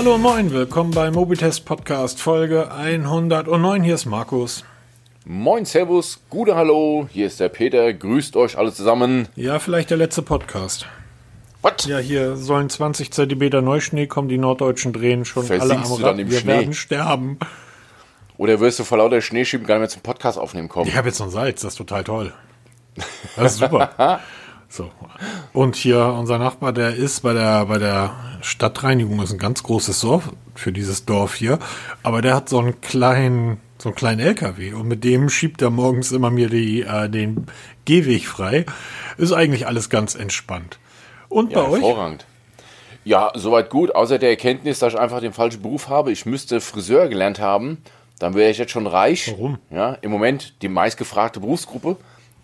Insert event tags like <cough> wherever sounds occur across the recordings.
Hallo und moin, willkommen bei Mobitest Podcast Folge 109. Hier ist Markus. Moin, Servus, gute Hallo, hier ist der Peter, grüßt euch alle zusammen. Ja, vielleicht der letzte Podcast. Was? Ja, hier sollen 20 Zentimeter Neuschnee kommen, die Norddeutschen drehen schon Versinkst alle am du dann im Wir Schnee? werden sterben. Oder wirst du vor lauter Schneeschieben gar nicht mehr zum Podcast aufnehmen kommen? Ich habe jetzt noch Salz, das ist total toll. Das ist super. <laughs> so. Und hier unser Nachbar, der ist bei der, bei der Stadtreinigung, das ist ein ganz großes Dorf für dieses Dorf hier, aber der hat so einen kleinen, so einen kleinen LKW und mit dem schiebt er morgens immer mir die, äh, den Gehweg frei. Ist eigentlich alles ganz entspannt. Und Ja, bei euch? hervorragend. Ja, soweit gut, außer der Erkenntnis, dass ich einfach den falschen Beruf habe. Ich müsste Friseur gelernt haben, dann wäre ich jetzt schon reich. Warum? Ja, im Moment die meistgefragte Berufsgruppe.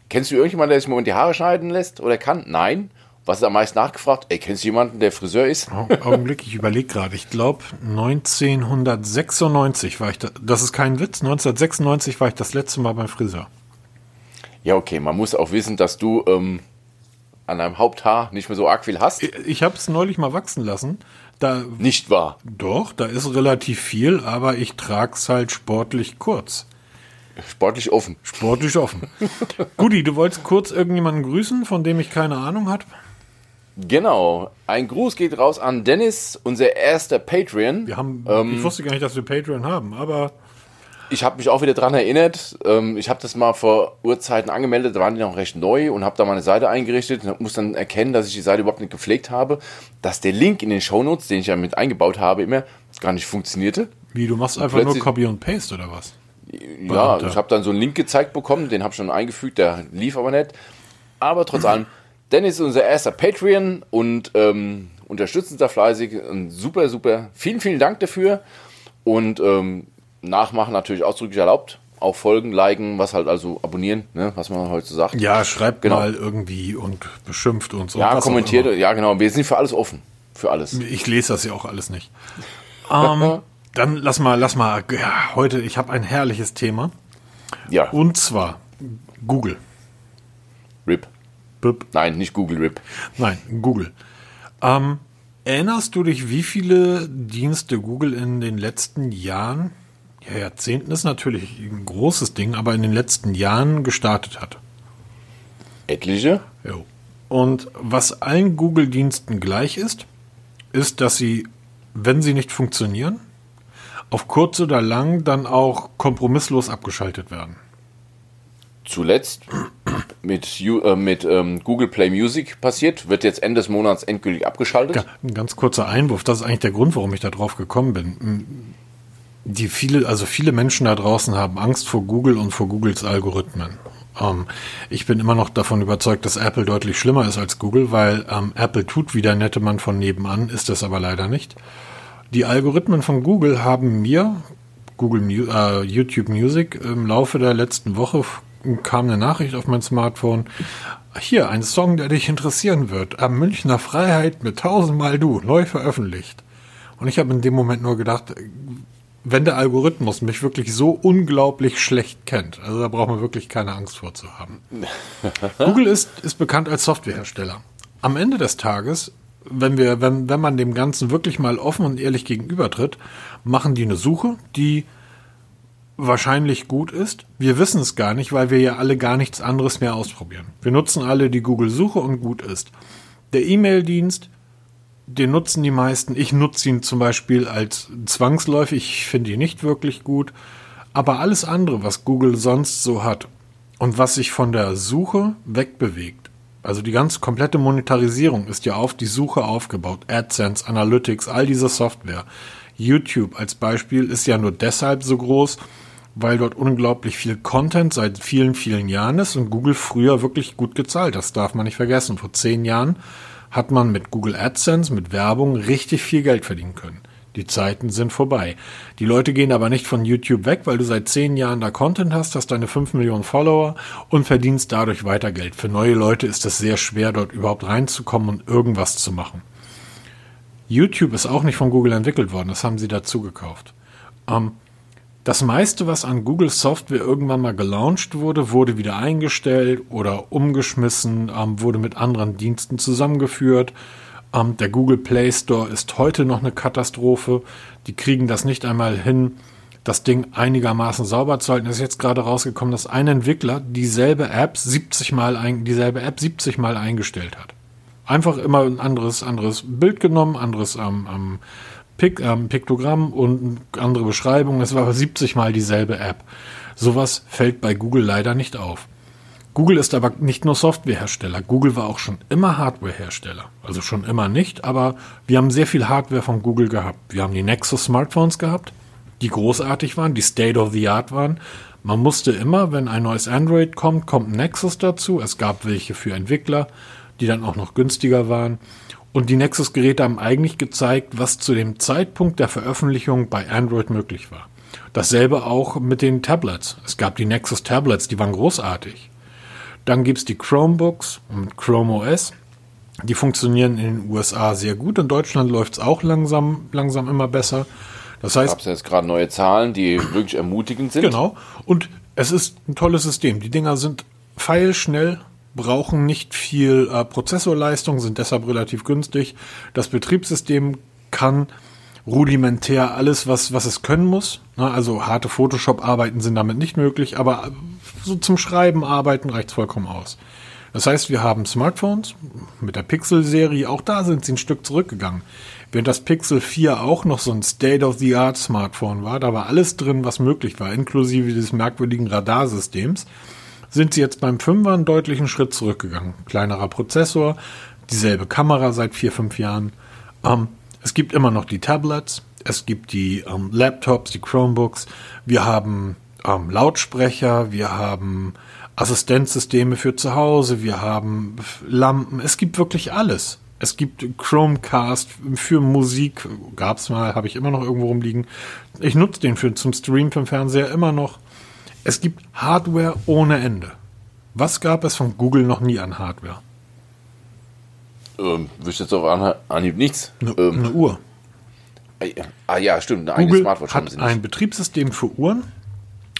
Kennst du irgendjemanden, der sich im Moment die Haare schneiden lässt oder kann? Nein. Was ist am meisten nachgefragt? Ey, kennst du jemanden, der Friseur ist? Au- Augenblick, ich überlege gerade. Ich glaube, 1996 war ich da. Das ist kein Witz. 1996 war ich das letzte Mal beim Friseur. Ja, okay, man muss auch wissen, dass du ähm, an deinem Haupthaar nicht mehr so arg viel hast. Ich habe es neulich mal wachsen lassen. Da Nicht wahr? doch, da ist relativ viel, aber ich trag's halt sportlich kurz. Sportlich offen. Sportlich offen. <laughs> Guti, du wolltest kurz irgendjemanden grüßen, von dem ich keine Ahnung habe? Genau. Ein Gruß geht raus an Dennis, unser erster Patreon. Wir haben, Ähm. ich wusste gar nicht, dass wir Patreon haben, aber Ich habe mich auch wieder dran erinnert. Ähm, ich habe das mal vor Urzeiten angemeldet, da waren die noch recht neu und habe da meine Seite eingerichtet und muss dann erkennen, dass ich die Seite überhaupt nicht gepflegt habe, dass der Link in den Shownotes, den ich ja mit eingebaut habe, immer gar nicht funktionierte. wie, du machst einfach nur Copy und Paste oder was? Ja, Beamter. ich habe dann so einen Link gezeigt bekommen, den habe ich schon eingefügt, der lief aber nicht. Aber trotz allem, Dennis ist unser erster Patreon und ähm, unterstützt uns da fleißig. Und super, super. Vielen, vielen Dank dafür. Und ähm, nachmachen natürlich ausdrücklich erlaubt. Auch folgen, liken, was halt also abonnieren, ne, was man heute so sagt. Ja, schreibt Genau. mal irgendwie und beschimpft uns. und Ja, was auch kommentiert, ja genau. Wir sind für alles offen. Für alles. Ich lese das ja auch alles nicht. <laughs> Ähm, dann lass mal, lass mal, ja, heute, ich habe ein herrliches Thema. Ja, Und zwar Google. RIP. Bip. Nein, nicht Google RIP. Nein, Google. Ähm, erinnerst du dich, wie viele Dienste Google in den letzten Jahren, ja, Jahrzehnten ist natürlich ein großes Ding, aber in den letzten Jahren gestartet hat? Etliche. Jo. Und was allen Google-Diensten gleich ist, ist, dass sie, wenn sie nicht funktionieren, auf kurz oder lang dann auch kompromisslos abgeschaltet werden. zuletzt mit, äh, mit ähm, Google Play Music passiert, wird jetzt Ende des Monats endgültig abgeschaltet. Ja, ein ganz kurzer Einwurf. Das ist eigentlich der Grund, warum ich da drauf gekommen bin. Die viele, also viele Menschen da draußen haben Angst vor Google und vor Googles Algorithmen. Ähm, ich bin immer noch davon überzeugt, dass Apple deutlich schlimmer ist als Google, weil ähm, Apple tut wie der nette Mann von nebenan, ist es aber leider nicht. Die Algorithmen von Google haben mir, Google äh, YouTube Music, im Laufe der letzten Woche kam eine Nachricht auf mein Smartphone. Hier, ein Song, der dich interessieren wird. Am Münchner Freiheit mit tausendmal du, neu veröffentlicht. Und ich habe in dem Moment nur gedacht, wenn der Algorithmus mich wirklich so unglaublich schlecht kennt, also da braucht man wirklich keine Angst vor zu haben. <laughs> Google ist, ist bekannt als Softwarehersteller. Am Ende des Tages, wenn wir, wenn, wenn man dem Ganzen wirklich mal offen und ehrlich gegenübertritt, machen die eine Suche, die wahrscheinlich gut ist. Wir wissen es gar nicht, weil wir ja alle gar nichts anderes mehr ausprobieren. Wir nutzen alle die Google-Suche und gut ist. Der E-Mail-Dienst, den nutzen die meisten. Ich nutze ihn zum Beispiel als zwangsläufig. Ich finde ihn nicht wirklich gut. Aber alles andere, was Google sonst so hat und was sich von der Suche wegbewegt, also die ganz komplette Monetarisierung ist ja auf die Suche aufgebaut. AdSense, Analytics, all diese Software. YouTube als Beispiel ist ja nur deshalb so groß, weil dort unglaublich viel Content seit vielen, vielen Jahren ist und Google früher wirklich gut gezahlt. Das darf man nicht vergessen. Vor zehn Jahren hat man mit Google AdSense, mit Werbung richtig viel Geld verdienen können. Die Zeiten sind vorbei. Die Leute gehen aber nicht von YouTube weg, weil du seit zehn Jahren da Content hast, hast deine fünf Millionen Follower und verdienst dadurch weiter Geld. Für neue Leute ist es sehr schwer, dort überhaupt reinzukommen und irgendwas zu machen. YouTube ist auch nicht von Google entwickelt worden, das haben sie dazu gekauft. Ähm, das meiste, was an Google Software irgendwann mal gelauncht wurde, wurde wieder eingestellt oder umgeschmissen, ähm, wurde mit anderen Diensten zusammengeführt. Ähm, der Google Play Store ist heute noch eine Katastrophe. Die kriegen das nicht einmal hin, das Ding einigermaßen sauber zu halten. Es ist jetzt gerade rausgekommen, dass ein Entwickler dieselbe App 70 mal, ein, dieselbe App 70 mal eingestellt hat. Einfach immer ein anderes, anderes Bild genommen, anderes ähm, ähm, Pik, ähm, Piktogramm und andere Beschreibung. Es war aber 70 mal dieselbe App. Sowas fällt bei Google leider nicht auf. Google ist aber nicht nur Softwarehersteller. Google war auch schon immer Hardwarehersteller. Also schon immer nicht, aber wir haben sehr viel Hardware von Google gehabt. Wir haben die Nexus Smartphones gehabt, die großartig waren, die State of the Art waren. Man musste immer, wenn ein neues Android kommt, kommt Nexus dazu. Es gab welche für Entwickler die dann auch noch günstiger waren. Und die Nexus-Geräte haben eigentlich gezeigt, was zu dem Zeitpunkt der Veröffentlichung bei Android möglich war. Dasselbe auch mit den Tablets. Es gab die Nexus Tablets, die waren großartig. Dann gibt es die Chromebooks und Chrome OS. Die funktionieren in den USA sehr gut. In Deutschland läuft es auch langsam, langsam immer besser. Das heißt. Gab es jetzt gerade neue Zahlen, die wirklich ermutigend sind. Genau. Und es ist ein tolles System. Die Dinger sind feilschnell, brauchen nicht viel äh, Prozessorleistung, sind deshalb relativ günstig. Das Betriebssystem kann rudimentär alles, was, was es können muss. Ne, also harte Photoshop-Arbeiten sind damit nicht möglich, aber so zum Schreiben, Arbeiten reicht vollkommen aus. Das heißt, wir haben Smartphones mit der Pixel-Serie, auch da sind sie ein Stück zurückgegangen. Während das Pixel 4 auch noch so ein State-of-the-Art-Smartphone war, da war alles drin, was möglich war, inklusive des merkwürdigen Radarsystems sind sie jetzt beim 5er einen deutlichen Schritt zurückgegangen. Kleinerer Prozessor, dieselbe Kamera seit vier, fünf Jahren. Ähm, es gibt immer noch die Tablets, es gibt die ähm, Laptops, die Chromebooks. Wir haben ähm, Lautsprecher, wir haben Assistenzsysteme für zu Hause, wir haben Lampen. Es gibt wirklich alles. Es gibt Chromecast für Musik, gab es mal, habe ich immer noch irgendwo rumliegen. Ich nutze den für zum Stream vom Fernseher immer noch. Es gibt Hardware ohne Ende. Was gab es von Google noch nie an Hardware? Ähm, wüsste jetzt auf Anhieb nichts. Eine, ähm, eine Uhr. Äh, ah ja, stimmt. Eine Google Smartwatch hat ein Betriebssystem für Uhren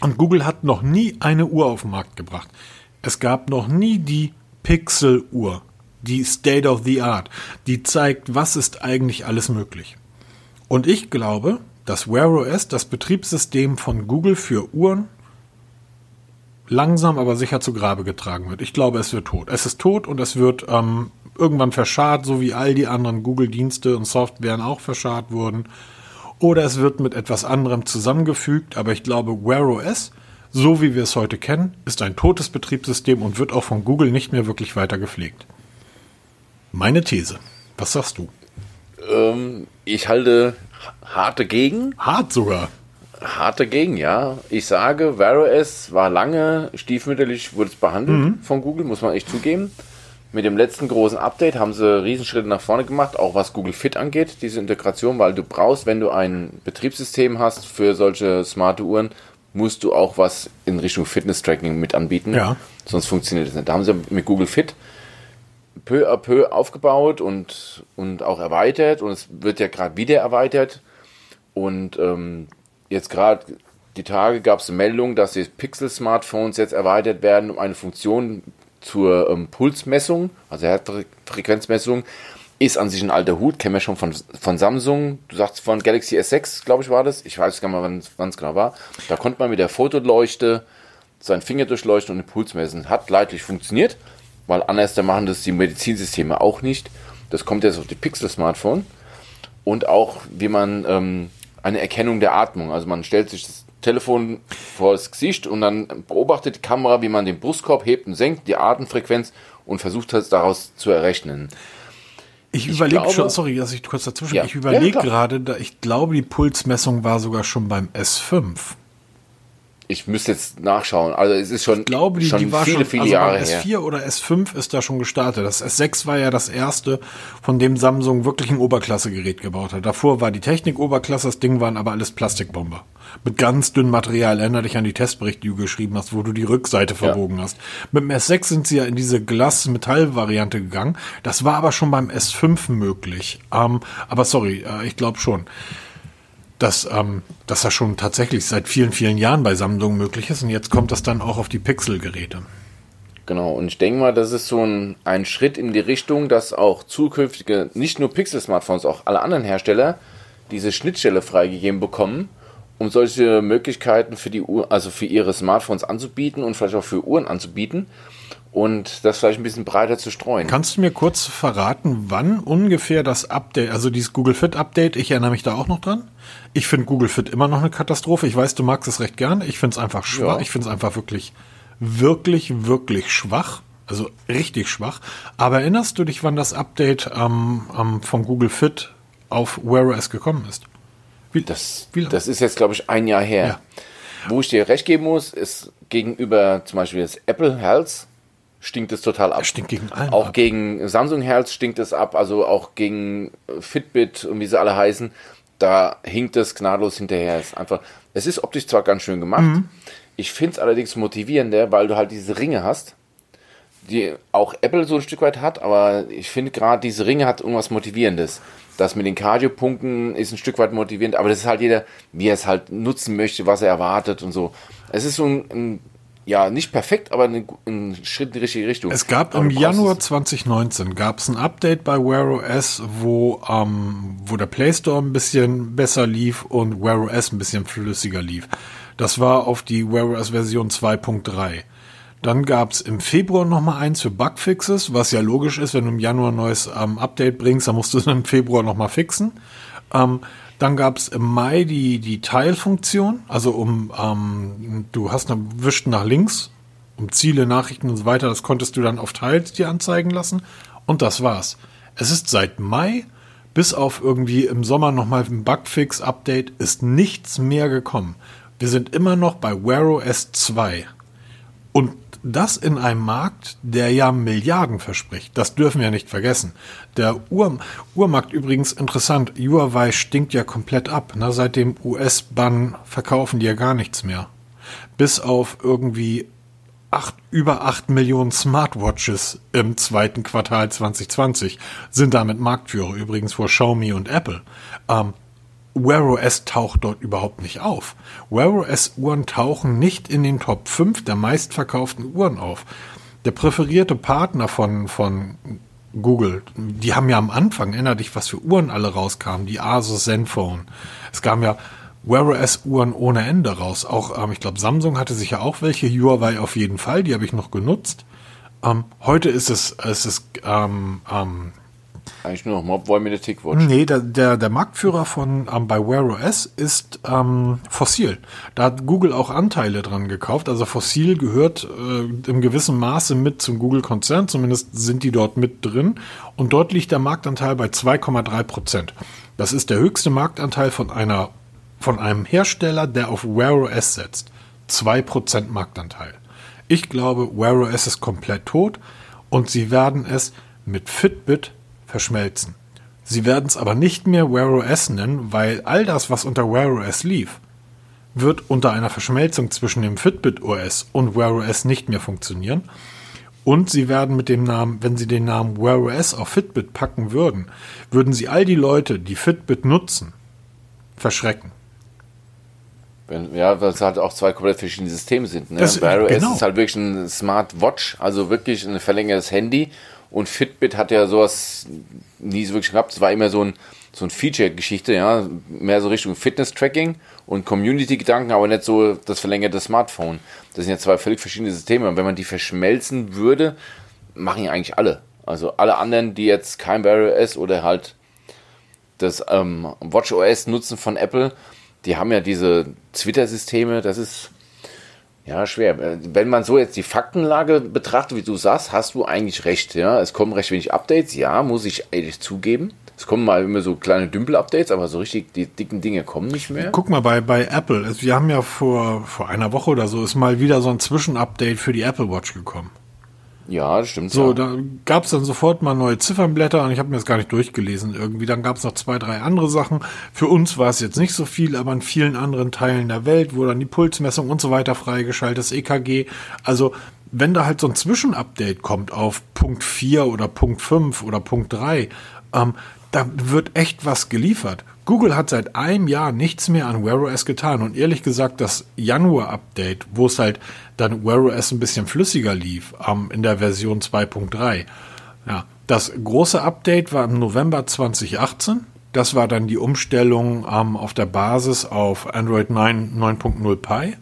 und Google hat noch nie eine Uhr auf den Markt gebracht. Es gab noch nie die Pixel-Uhr, die State of the Art, die zeigt, was ist eigentlich alles möglich. Und ich glaube, dass Wear OS das Betriebssystem von Google für Uhren langsam aber sicher zu Grabe getragen wird. Ich glaube, es wird tot. Es ist tot und es wird ähm, irgendwann verscharrt, so wie all die anderen Google-Dienste und Softwaren auch verscharrt wurden. Oder es wird mit etwas anderem zusammengefügt, aber ich glaube, Wear OS, so wie wir es heute kennen, ist ein totes Betriebssystem und wird auch von Google nicht mehr wirklich weiter gepflegt. Meine These. Was sagst du? Ähm, ich halte harte gegen. Hart sogar hart dagegen, ja. Ich sage, Vero S war lange stiefmütterlich, wurde es behandelt mhm. von Google, muss man echt zugeben. Mit dem letzten großen Update haben sie Riesenschritte nach vorne gemacht, auch was Google Fit angeht, diese Integration, weil du brauchst, wenn du ein Betriebssystem hast für solche smarte Uhren, musst du auch was in Richtung Fitness-Tracking mit anbieten. Ja. Sonst funktioniert das nicht. Da haben sie mit Google Fit peu à peu aufgebaut und, und auch erweitert und es wird ja gerade wieder erweitert. Und ähm, jetzt gerade die Tage gab es eine Meldung, dass die Pixel-Smartphones jetzt erweitert werden um eine Funktion zur ähm, Pulsmessung, also Herzfrequenzmessung. Ist an sich ein alter Hut, kennen wir schon von, von Samsung. Du sagst von Galaxy S6, glaube ich, war das. Ich weiß gar nicht wann es genau war. Da konnte man mit der Fotoleuchte seinen Finger durchleuchten und den Puls messen. Hat leidlich funktioniert, weil anders da machen das die Medizinsysteme auch nicht. Das kommt jetzt auf die Pixel-Smartphone. Und auch, wie man ähm, eine Erkennung der Atmung. Also man stellt sich das Telefon vor das Gesicht und dann beobachtet die Kamera, wie man den Brustkorb hebt und senkt, die Atemfrequenz und versucht es daraus zu errechnen. Ich, ich überlege schon, sorry, dass ich kurz dazwischen, ja. ich überlege ja, gerade, ich glaube, die Pulsmessung war sogar schon beim S5 ich müsste jetzt nachschauen. Also es ist schon, ich glaube, die, schon die war viele, schon, viele also Jahre S4 her. oder S5 ist da schon gestartet. Das S6 war ja das erste, von dem Samsung wirklich ein Oberklasse-Gerät gebaut hat. Davor war die Technik Oberklasse, das Ding waren aber alles Plastikbomber. Mit ganz dünnem Material. Erinner dich an die Testberichte, die du geschrieben hast, wo du die Rückseite verbogen ja. hast. Mit dem S6 sind sie ja in diese Glas-Metall-Variante gegangen. Das war aber schon beim S5 möglich. Ähm, aber sorry, äh, ich glaube schon dass, ähm, dass das schon tatsächlich seit vielen, vielen Jahren bei Samsung möglich ist. Und jetzt kommt das dann auch auf die Pixel-Geräte. Genau, und ich denke mal, das ist so ein, ein Schritt in die Richtung, dass auch zukünftige, nicht nur Pixel-Smartphones, auch alle anderen Hersteller diese Schnittstelle freigegeben bekommen, um solche Möglichkeiten für die Uhr, also für ihre Smartphones anzubieten und vielleicht auch für Uhren anzubieten und das vielleicht ein bisschen breiter zu streuen. Kannst du mir kurz verraten, wann ungefähr das Update, also dieses Google Fit Update, ich erinnere mich da auch noch dran. Ich finde Google Fit immer noch eine Katastrophe. Ich weiß, du magst es recht gern. Ich finde es einfach schwach. Ja. Ich finde es einfach wirklich wirklich, wirklich schwach. Also richtig schwach. Aber erinnerst du dich, wann das Update ähm, ähm, von Google Fit auf Wear OS gekommen ist? Wie, das, wie das ist jetzt, glaube ich, ein Jahr her. Ja. Wo ich dir recht geben muss, ist gegenüber zum Beispiel das Apple Health stinkt es total ab. stinkt gegen allen Auch ab. gegen Samsung Health stinkt es ab, also auch gegen Fitbit und wie sie alle heißen. Da hinkt es gnadenlos hinterher. Es ist einfach, es ist optisch zwar ganz schön gemacht, mhm. Ich finde es allerdings motivierender, weil du halt diese Ringe hast, die auch Apple so ein Stück weit hat, aber ich finde gerade diese Ringe hat irgendwas Motivierendes. Das mit den Cardio-Punkten ist ein Stück weit motivierend, aber das ist halt jeder, wie er es halt nutzen möchte, was er erwartet und so. Es ist so ein, ein ja, nicht perfekt, aber ein, ein, Schritt in die richtige Richtung. Es gab im Januar 2019 gab es ein Update bei Wear OS, wo, ähm, wo der Play Store ein bisschen besser lief und Wear OS ein bisschen flüssiger lief. Das war auf die Wear OS Version 2.3. Dann gab es im Februar nochmal eins für Bugfixes, was ja logisch ist, wenn du im Januar ein neues ähm, Update bringst, dann musst du es im Februar nochmal fixen. Ähm, dann gab es im Mai die, die Teilfunktion, also um, ähm, du hast eine wischt nach links, um Ziele, Nachrichten und so weiter, das konntest du dann auf Teils dir anzeigen lassen. Und das war's. Es ist seit Mai bis auf irgendwie im Sommer nochmal ein Bugfix-Update ist nichts mehr gekommen. Wir sind immer noch bei Wear OS 2. Und das in einem Markt, der ja Milliarden verspricht. Das dürfen wir nicht vergessen. Der Ur Uhrmarkt übrigens interessant. Huawei stinkt ja komplett ab. Na, seit dem US-Bann verkaufen die ja gar nichts mehr. Bis auf irgendwie acht, über 8 Millionen Smartwatches im zweiten Quartal 2020 sind damit Marktführer, übrigens vor Xiaomi und Apple. Ähm, Wear OS taucht dort überhaupt nicht auf. Wear OS Uhren tauchen nicht in den Top 5 der meistverkauften Uhren auf. Der präferierte Partner von, von Google, die haben ja am Anfang, erinnere dich, was für Uhren alle rauskamen, die Asus Zenfone. Es kam ja Wear OS Uhren ohne Ende raus. Auch, ähm, ich glaube, Samsung hatte sich ja auch welche, Huawei auf jeden Fall, die habe ich noch genutzt. Ähm, heute ist es, es ist ähm, ähm, eigentlich nur noch Mobboy mit der TicWatch. Nee, der, der, der Marktführer von ähm, bei Wear OS ist ähm, Fossil. Da hat Google auch Anteile dran gekauft. Also Fossil gehört äh, im gewissen Maße mit zum Google-Konzern. Zumindest sind die dort mit drin. Und dort liegt der Marktanteil bei 2,3 Prozent. Das ist der höchste Marktanteil von einer von einem Hersteller, der auf Wear OS setzt. 2% Marktanteil. Ich glaube, Wear OS ist komplett tot und sie werden es mit Fitbit verschmelzen. Sie werden es aber nicht mehr Wear OS nennen, weil all das, was unter Wear OS lief, wird unter einer Verschmelzung zwischen dem Fitbit OS und Wear OS nicht mehr funktionieren. Und sie werden mit dem Namen, wenn sie den Namen Wear OS auf Fitbit packen würden, würden sie all die Leute, die Fitbit nutzen, verschrecken. Wenn, ja, weil es halt auch zwei komplett verschiedene Systeme sind. Ne? Wear OS genau. ist halt wirklich ein Smartwatch, also wirklich ein verlängertes Handy und Fitbit hat ja sowas nie so wirklich gehabt. Es war immer so ein, so ein Feature-Geschichte, ja, mehr so Richtung Fitness-Tracking und Community-Gedanken, aber nicht so das verlängerte Smartphone. Das sind ja zwei völlig verschiedene Systeme. Und wenn man die verschmelzen würde, machen ja eigentlich alle. Also alle anderen, die jetzt kein Wear OS oder halt das ähm, Watch OS nutzen von Apple, die haben ja diese Twitter-Systeme. Das ist ja, schwer. Wenn man so jetzt die Faktenlage betrachtet, wie du sagst, hast du eigentlich recht. Ja, es kommen recht wenig Updates. Ja, muss ich ehrlich zugeben. Es kommen mal immer so kleine Dümpel-Updates, aber so richtig die dicken Dinge kommen nicht mehr. Guck mal bei, bei Apple. Wir haben ja vor, vor einer Woche oder so ist mal wieder so ein Zwischenupdate für die Apple Watch gekommen. Ja, das stimmt. So, ja. da gab es dann sofort mal neue Ziffernblätter und ich habe mir das gar nicht durchgelesen irgendwie. Dann gab es noch zwei, drei andere Sachen. Für uns war es jetzt nicht so viel, aber in vielen anderen Teilen der Welt, wo dann die Pulsmessung und so weiter freigeschaltet, das EKG. Also wenn da halt so ein Zwischenupdate kommt auf Punkt 4 oder Punkt 5 oder Punkt 3, ähm, da wird echt was geliefert. Google hat seit einem Jahr nichts mehr an Wear OS getan und ehrlich gesagt, das Januar-Update, wo es halt dann Wear OS ein bisschen flüssiger lief, ähm, in der Version 2.3, ja, das große Update war im November 2018 das war dann die Umstellung ähm, auf der Basis auf Android 9 9.0 Pi.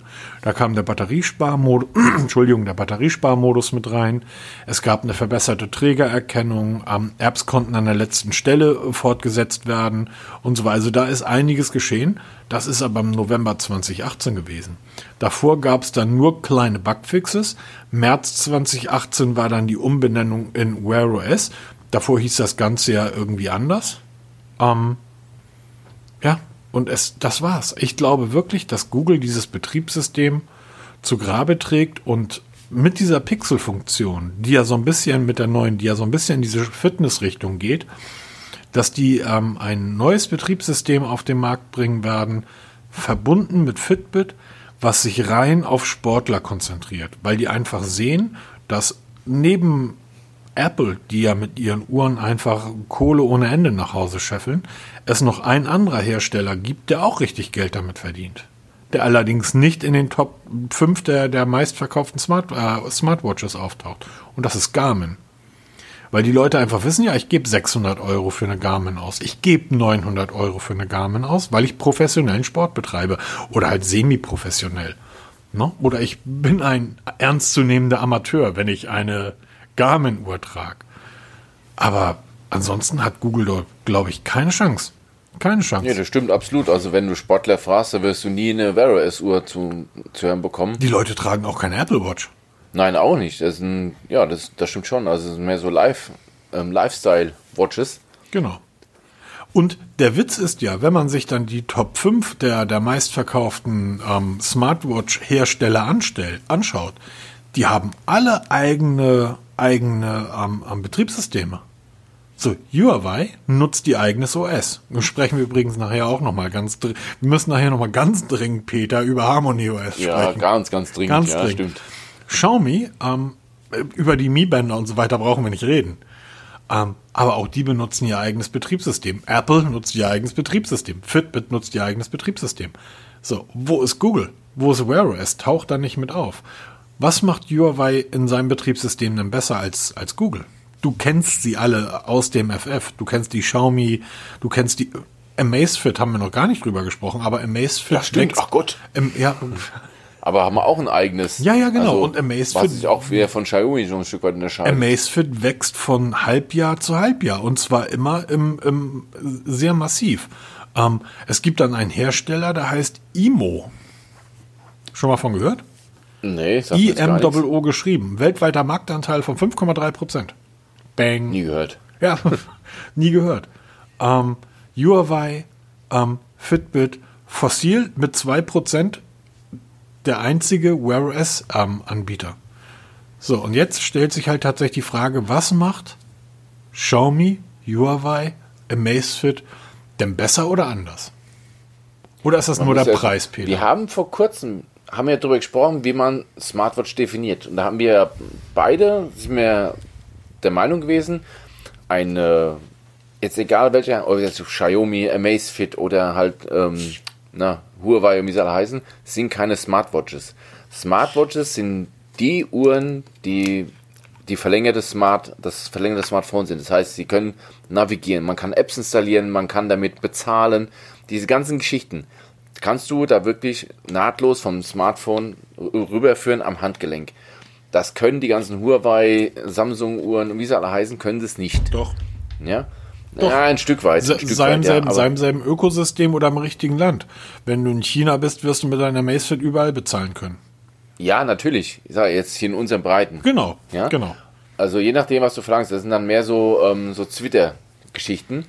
Da kam der Batteriesparmodus, <clears throat> Entschuldigung, der Batteriesparmodus mit rein. Es gab eine verbesserte Trägererkennung. Ähm, Apps konnten an der letzten Stelle fortgesetzt werden und so weiter. Also da ist einiges geschehen. Das ist aber im November 2018 gewesen. Davor gab es dann nur kleine Bugfixes. März 2018 war dann die Umbenennung in Wear OS. Davor hieß das Ganze ja irgendwie anders. Ähm, und es, das war's. Ich glaube wirklich, dass Google dieses Betriebssystem zu Grabe trägt und mit dieser Pixel-Funktion, die ja so ein bisschen mit der neuen, die ja so ein bisschen in diese Fitness-Richtung geht, dass die ähm, ein neues Betriebssystem auf den Markt bringen werden, verbunden mit Fitbit, was sich rein auf Sportler konzentriert, weil die einfach sehen, dass neben Apple, die ja mit ihren Uhren einfach Kohle ohne Ende nach Hause scheffeln, es noch ein anderer Hersteller gibt, der auch richtig Geld damit verdient. Der allerdings nicht in den Top 5 der, der meistverkauften Smart, äh, Smartwatches auftaucht. Und das ist Garmin. Weil die Leute einfach wissen, ja, ich gebe 600 Euro für eine Garmin aus. Ich gebe 900 Euro für eine Garmin aus, weil ich professionellen Sport betreibe. Oder halt semi-professionell. Ne? Oder ich bin ein ernstzunehmender Amateur, wenn ich eine Garmin-Uhr trage. Aber ansonsten hat Google dort, glaube ich, keine Chance. Keine Chance. Ja, das stimmt absolut. Also wenn du Sportler fragst, dann wirst du nie eine Wear OS-Uhr zu, zu hören bekommen. Die Leute tragen auch keine Apple Watch. Nein, auch nicht. Das sind, ja, das, das stimmt schon. Also es sind mehr so Live, ähm, Lifestyle-Watches. Genau. Und der Witz ist ja, wenn man sich dann die Top 5 der, der meistverkauften ähm, Smartwatch-Hersteller anschaut, die haben alle eigene eigene ähm, ähm, Betriebssysteme. So, Huawei nutzt die eigenes OS. Sprechen wir übrigens nachher auch nochmal ganz Wir müssen nachher nochmal ganz dringend, Peter, über Harmony OS sprechen. Ja, ganz, ganz dringend. Ganz ja, dringend. stimmt. Xiaomi, ähm, über die Mi-Bänder und so weiter brauchen wir nicht reden. Ähm, aber auch die benutzen ihr eigenes Betriebssystem. Apple nutzt ihr eigenes Betriebssystem. Fitbit nutzt ihr eigenes Betriebssystem. So, wo ist Google? Wo ist Wear OS? Taucht da nicht mit auf. Was macht Huawei in seinem Betriebssystem denn besser als, als Google? Du kennst sie alle aus dem FF. Du kennst die Xiaomi, du kennst die Amazfit, haben wir noch gar nicht drüber gesprochen, aber Amazfit. Ja, stimmt. Ach Gott. Im, ja. <laughs> Aber haben wir auch ein eigenes. Ja, ja, genau. Also, und Amazfit. Was sich auch wieder von Xiaomi so ein Stück weit unterscheidet. Amazfit wächst von Halbjahr zu Halbjahr und zwar immer im, im sehr massiv. Ähm, es gibt dann einen Hersteller, der heißt Imo. Schon mal von gehört? Nee, IMOO geschrieben. Weltweiter Marktanteil von 5,3 Prozent. Bang. Nie gehört. Ja, <laughs> nie gehört. Ähm, Huawei, ähm, Fitbit, Fossil mit 2 Prozent der einzige Wear OS ähm, Anbieter. So, und jetzt stellt sich halt tatsächlich die Frage, was macht Xiaomi, Huawei, Amazfit denn besser oder anders? Oder ist das Man nur der ja, Preis, Peter? Wir haben vor kurzem haben wir darüber gesprochen, wie man Smartwatch definiert. Und da haben wir beide, sind wir der Meinung gewesen, eine, jetzt egal welcher, ob jetzt Xiaomi, Amazfit oder halt, ähm, na, Huawei wie sie alle heißen, sind keine Smartwatches. Smartwatches sind die Uhren, die die verlängerte Smart, das verlängerte Smartphone sind. Das heißt, sie können navigieren, man kann Apps installieren, man kann damit bezahlen, diese ganzen Geschichten kannst du da wirklich nahtlos vom Smartphone rüberführen am Handgelenk. Das können die ganzen Huawei, Samsung-Uhren und wie sie alle heißen, können das nicht. Doch. Ja. Doch. Ja, ein Stück weit. Ein Stück seinem, weit, ja, seinem, selben Ökosystem oder im richtigen Land. Wenn du in China bist, wirst du mit deiner Macefit überall bezahlen können. Ja, natürlich. Ich sage jetzt hier in unseren Breiten. Genau. Ja? genau. Also je nachdem, was du verlangst, das sind dann mehr so, ähm, so Twitter-Geschichten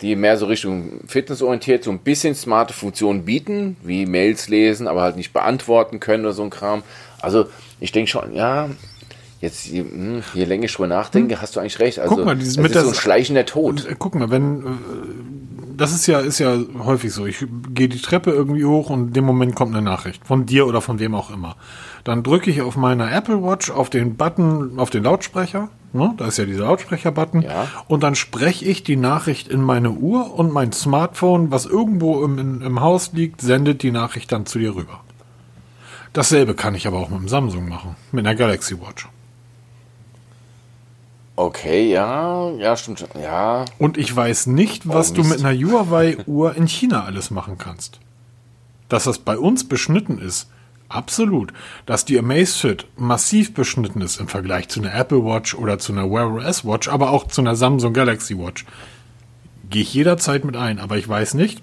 die mehr so Richtung fitnessorientiert so ein bisschen smarte Funktionen bieten, wie Mails lesen, aber halt nicht beantworten können oder so ein Kram. Also ich denke schon, ja, jetzt je, hm, je länger ich drüber nachdenke, hm. hast du eigentlich recht. Also guck mal, das ist so ein schleichender Tod. Äh, guck mal, wenn äh, das ist ja ist ja häufig so. Ich gehe die Treppe irgendwie hoch und in dem Moment kommt eine Nachricht von dir oder von wem auch immer. Dann drücke ich auf meiner Apple Watch auf den Button auf den Lautsprecher ne? da ist ja dieser Lautsprecher-Button, Ja. und dann spreche ich die Nachricht in meine Uhr und mein Smartphone, was irgendwo im, im, im Haus liegt, sendet die Nachricht dann zu dir rüber. Dasselbe kann ich aber auch mit dem Samsung machen, mit einer Galaxy Watch. Okay, ja, ja, stimmt schon. Ja, Und ich weiß nicht, was Oh, du mit einer Huawei-Uhr in China alles machen kannst. Dass das bei uns beschnitten ist, absolut. Dass die Amazfit massiv beschnitten ist im Vergleich zu einer Apple Watch oder zu einer Wear OS Watch, aber auch zu einer Samsung Galaxy Watch, gehe ich jederzeit mit ein. Aber ich weiß nicht,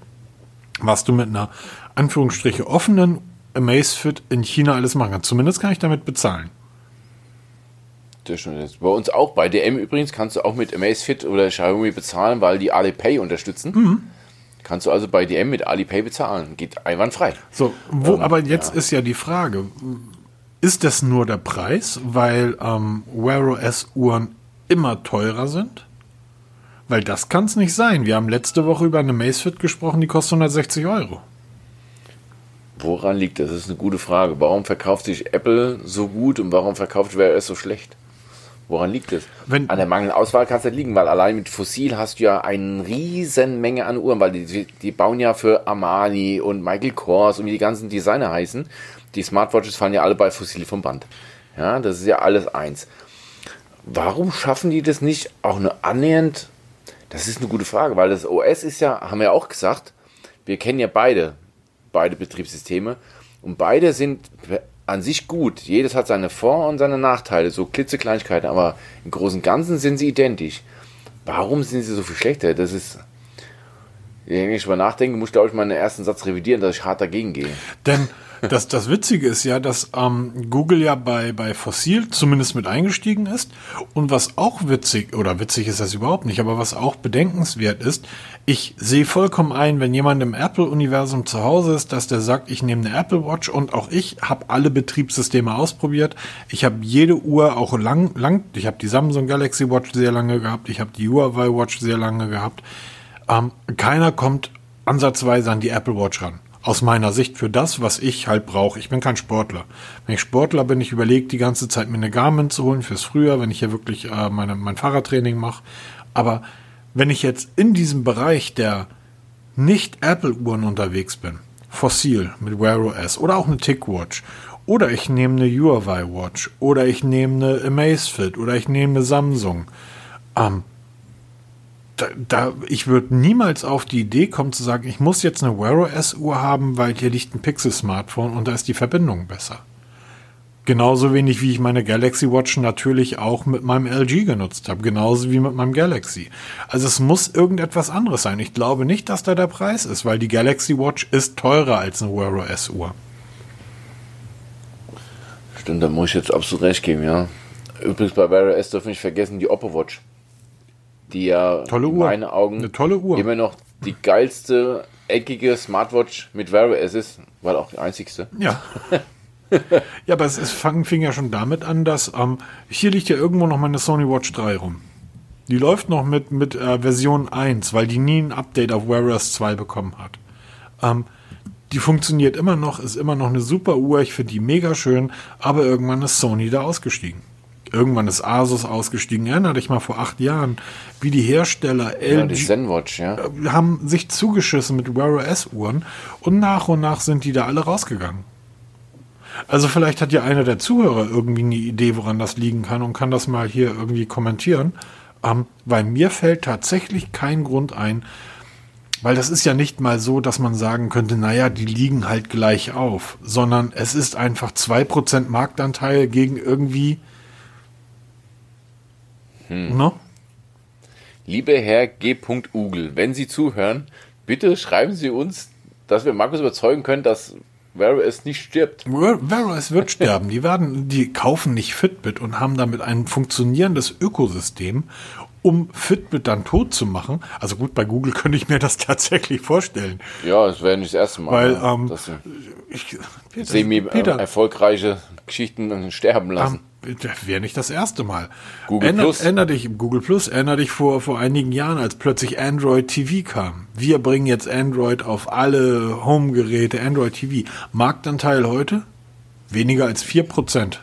was du mit einer Anführungsstriche offenen Amazfit in China alles machen kannst. Zumindest kann ich damit bezahlen. das stimmt. jetzt. Bei uns auch. Bei DM übrigens kannst du auch mit Amazfit oder Xiaomi bezahlen, weil die Alipay unterstützen. Mhm. Kannst du also bei DM mit Alipay bezahlen. Geht einwandfrei. So, wo, Ähm, aber jetzt ist ja die Frage, ist das nur der Preis, weil ähm, Wear OS Uhren immer teurer sind? Weil das kann es nicht sein. Wir haben letzte Woche über eine Macefit gesprochen, die kostet 160 Euro. Woran liegt das? Das ist eine gute Frage. Warum verkauft sich Apple so gut und warum verkauft Wear OS so schlecht? Woran liegt es? Wenn- an der mangelnden Auswahl kann es nicht liegen, weil allein mit Fossil hast du ja eine riesen Menge an Uhren, weil die, die bauen ja für Armani und Michael Kors und wie die ganzen Designer heißen. Die Smartwatches fallen ja alle bei Fossil vom Band. Ja, das ist ja alles eins. Warum schaffen die das nicht auch nur annähernd? Das ist eine gute Frage, weil das OS ist ja, haben wir ja auch gesagt, wir kennen ja beide, beide Betriebssysteme und beide sind an sich gut. Jedes hat seine Vor- und seine Nachteile, so klitzekleinigkeiten, aber im Großen und Ganzen sind sie identisch. Warum sind sie so viel schlechter? Das ist, wenn ich drüber nachdenke, muss ich glaube ich meinen ersten Satz revidieren, dass ich hart dagegen gehe. Denn das, das Witzige ist ja, dass ähm, Google ja bei, bei Fossil zumindest mit eingestiegen ist. Und was auch witzig, oder witzig ist das überhaupt nicht, aber was auch bedenkenswert ist, ich sehe vollkommen ein, wenn jemand im Apple-Universum zu Hause ist, dass der sagt, ich nehme eine Apple Watch und auch ich habe alle Betriebssysteme ausprobiert. Ich habe jede Uhr auch lang, lang ich habe die Samsung Galaxy Watch sehr lange gehabt, ich habe die Huawei Watch sehr lange gehabt. Ähm, keiner kommt ansatzweise an die Apple Watch ran. Aus meiner Sicht für das, was ich halt brauche. Ich bin kein Sportler. Wenn ich Sportler bin, ich überlege die ganze Zeit, mir eine Garmin zu holen fürs Frühjahr, wenn ich hier wirklich äh, meine, mein Fahrradtraining mache. Aber wenn ich jetzt in diesem Bereich der nicht Apple-Uhren unterwegs bin, Fossil mit Wear OS oder auch eine TicWatch oder ich nehme eine Huawei Watch oder ich nehme eine Amazfit oder ich nehme eine Samsung, ähm, da, da, ich würde niemals auf die Idee kommen zu sagen, ich muss jetzt eine Wear OS Uhr haben, weil hier liegt ein Pixel Smartphone und da ist die Verbindung besser. Genauso wenig wie ich meine Galaxy Watch natürlich auch mit meinem LG genutzt habe, genauso wie mit meinem Galaxy. Also es muss irgendetwas anderes sein. Ich glaube nicht, dass da der Preis ist, weil die Galaxy Watch ist teurer als eine Wear OS Uhr. Stimmt, da muss ich jetzt absolut recht geben, ja. Übrigens bei Wear OS dürfen wir nicht vergessen, die Oppo Watch. Die ja Tolle in Uhr. meinen Augen Eine tolle Uhr. immer noch die geilste eckige Smartwatch mit Wear OS ist, weil auch die einzigste. Ja. <laughs> ja, aber es ist, fang, fing ja schon damit an, dass ähm, hier liegt ja irgendwo noch meine Sony Watch 3 rum. Die läuft noch mit, mit äh, Version 1, weil die nie ein Update auf Wear OS 2 bekommen hat. Ähm, die funktioniert immer noch, ist immer noch eine super Uhr, ich finde die mega schön, aber irgendwann ist Sony da ausgestiegen. Irgendwann ist Asus ausgestiegen. Erinner dich mal vor acht Jahren, wie die Hersteller Ja, die LG, Zenwatch, ja. haben sich zugeschissen mit Wear OS Uhren und nach und nach sind die da alle rausgegangen. Also vielleicht hat ja einer der Zuhörer irgendwie eine Idee, woran das liegen kann und kann das mal hier irgendwie kommentieren. Ähm, weil mir fällt tatsächlich kein Grund ein, weil das ist ja nicht mal so, dass man sagen könnte, naja, die liegen halt gleich auf, sondern es ist einfach 2% Marktanteil gegen irgendwie. Ne? Liebe Herr G. Ugel, wenn Sie zuhören, bitte schreiben Sie uns, dass wir Markus überzeugen können, dass Wear OS nicht stirbt. Wear OS wird <laughs> sterben. Die werden, die kaufen nicht Fitbit und haben damit ein funktionierendes Ökosystem, um Fitbit dann tot zu machen. Also gut, bei Google <laughs> könnte ich mir das tatsächlich vorstellen. Ja, das wäre nicht das erste Mal, Weil, ähm, dass Ich, Peter, semi-erfolgreiche Geschichten sterben lassen. Das wäre nicht das erste Mal. Google Erinner, Plus. Erinner dich, Google Plus, erinner dich vor, vor einigen Jahren, als plötzlich Android TV kam. Wir bringen jetzt Android auf alle Home-Geräte, Android TV. Marktanteil heute? Weniger als 4%.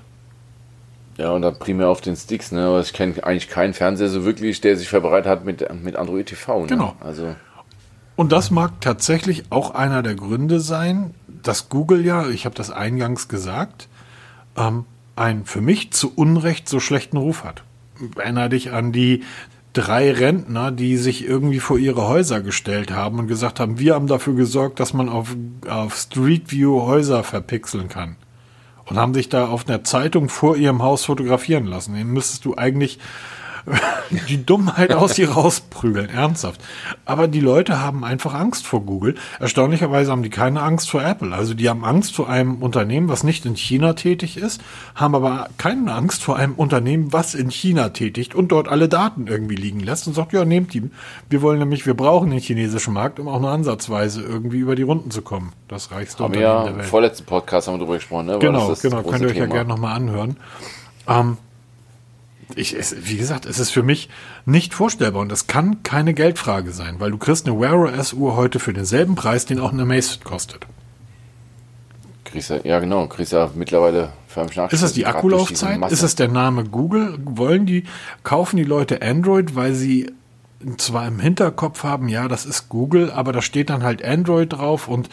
Ja, und dann primär auf den Sticks, ne? Aber ich kenne eigentlich keinen Fernseher so wirklich, der sich verbreitet hat mit, mit Android TV. Ne? Genau. Also. Und das mag tatsächlich auch einer der Gründe sein, dass Google ja, ich habe das eingangs gesagt, ähm, einen für mich zu Unrecht so schlechten Ruf hat. Erinnere dich an die drei Rentner, die sich irgendwie vor ihre Häuser gestellt haben und gesagt haben, wir haben dafür gesorgt, dass man auf, auf Street View Häuser verpixeln kann. Und haben sich da auf einer Zeitung vor ihrem Haus fotografieren lassen. Den müsstest du eigentlich die Dummheit aus ihr rausprügeln, ernsthaft. Aber die Leute haben einfach Angst vor Google. Erstaunlicherweise haben die keine Angst vor Apple. Also die haben Angst vor einem Unternehmen, was nicht in China tätig ist, haben aber keine Angst vor einem Unternehmen, was in China tätigt und dort alle Daten irgendwie liegen lässt und sagt, ja, nehmt die. Wir wollen nämlich, wir brauchen den chinesischen Markt, um auch nur ansatzweise irgendwie über die Runden zu kommen. Das reichste haben Unternehmen ja der Welt. vorletzten Podcast haben wir drüber gesprochen, ne? Weil Genau, genau, könnt ihr euch ja Thema. gerne nochmal anhören. Ähm, ich, es, wie gesagt, es ist für mich nicht vorstellbar und das kann keine Geldfrage sein, weil du kriegst eine Wear OS Uhr heute für denselben Preis, den auch eine Amazfit kostet. Kriegst du- ja, genau. Kriegst ja mittlerweile. Ist es die Akkulaufzeit? Ist es der Name Google? Wollen die, kaufen die Leute Android, weil sie zwar im Hinterkopf haben, ja, das ist Google, aber da steht dann halt Android drauf und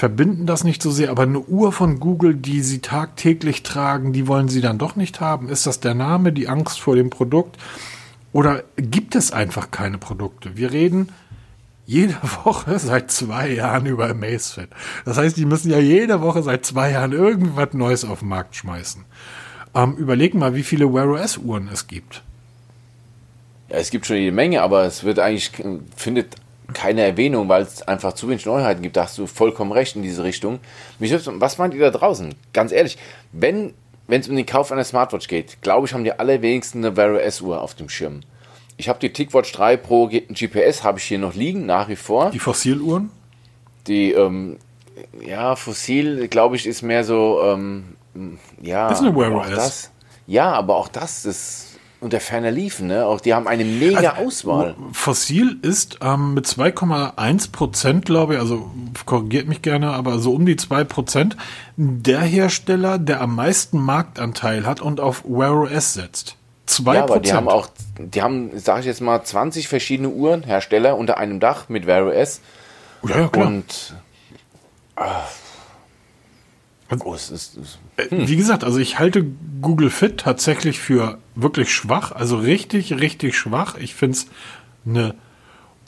verbinden das nicht so sehr, aber eine Uhr von Google, die sie tagtäglich tragen, die wollen sie dann doch nicht haben. Ist das der Name, die Angst vor dem Produkt? Oder gibt es einfach keine Produkte? Wir reden jede <laughs> Woche seit zwei Jahren über Amazfit. Das heißt, die müssen ja jede Woche seit zwei Jahren irgendwas Neues auf den Markt schmeißen. Ähm, überleg mal, wie viele Wear OS Uhren es gibt. Ja, es gibt schon jede Menge, aber es wird eigentlich, findet keine Erwähnung, weil es einfach zu wenig Neuheiten gibt. Da hast du vollkommen recht in diese Richtung. Mich Was meint ihr da draußen? Ganz ehrlich, wenn wenn es um den Kauf einer Smartwatch geht, glaube ich, haben die allerwenigsten eine Wear OS Uhr auf dem Schirm. Ich habe die TicWatch 3 Pro GPS habe ich hier noch liegen, nach wie vor. Die Fossiluhren? Die, ähm, ja, Fossil, glaube ich, ist mehr so, ähm, ja. Ist eine Wear OS. Das, ja, aber auch das ist unter ferner liefen, ne? Auch die haben eine mega Also, Auswahl. Fossil ist ähm, mit 2,1 Prozent, glaube ich, also korrigiert mich gerne, aber so um die 2 Prozent, der Hersteller, der am meisten Marktanteil hat und auf Wear OS setzt. 2 Ja, aber die haben auch, die haben, sage ich jetzt mal, 20 verschiedene Uhrenhersteller unter einem Dach mit Wear OS. ja, ja, klar. Und ah, oh, es ist, es, Äh, Wie gesagt, also ich halte Google Fit tatsächlich für wirklich schwach, also richtig, richtig schwach. Ich finde es eine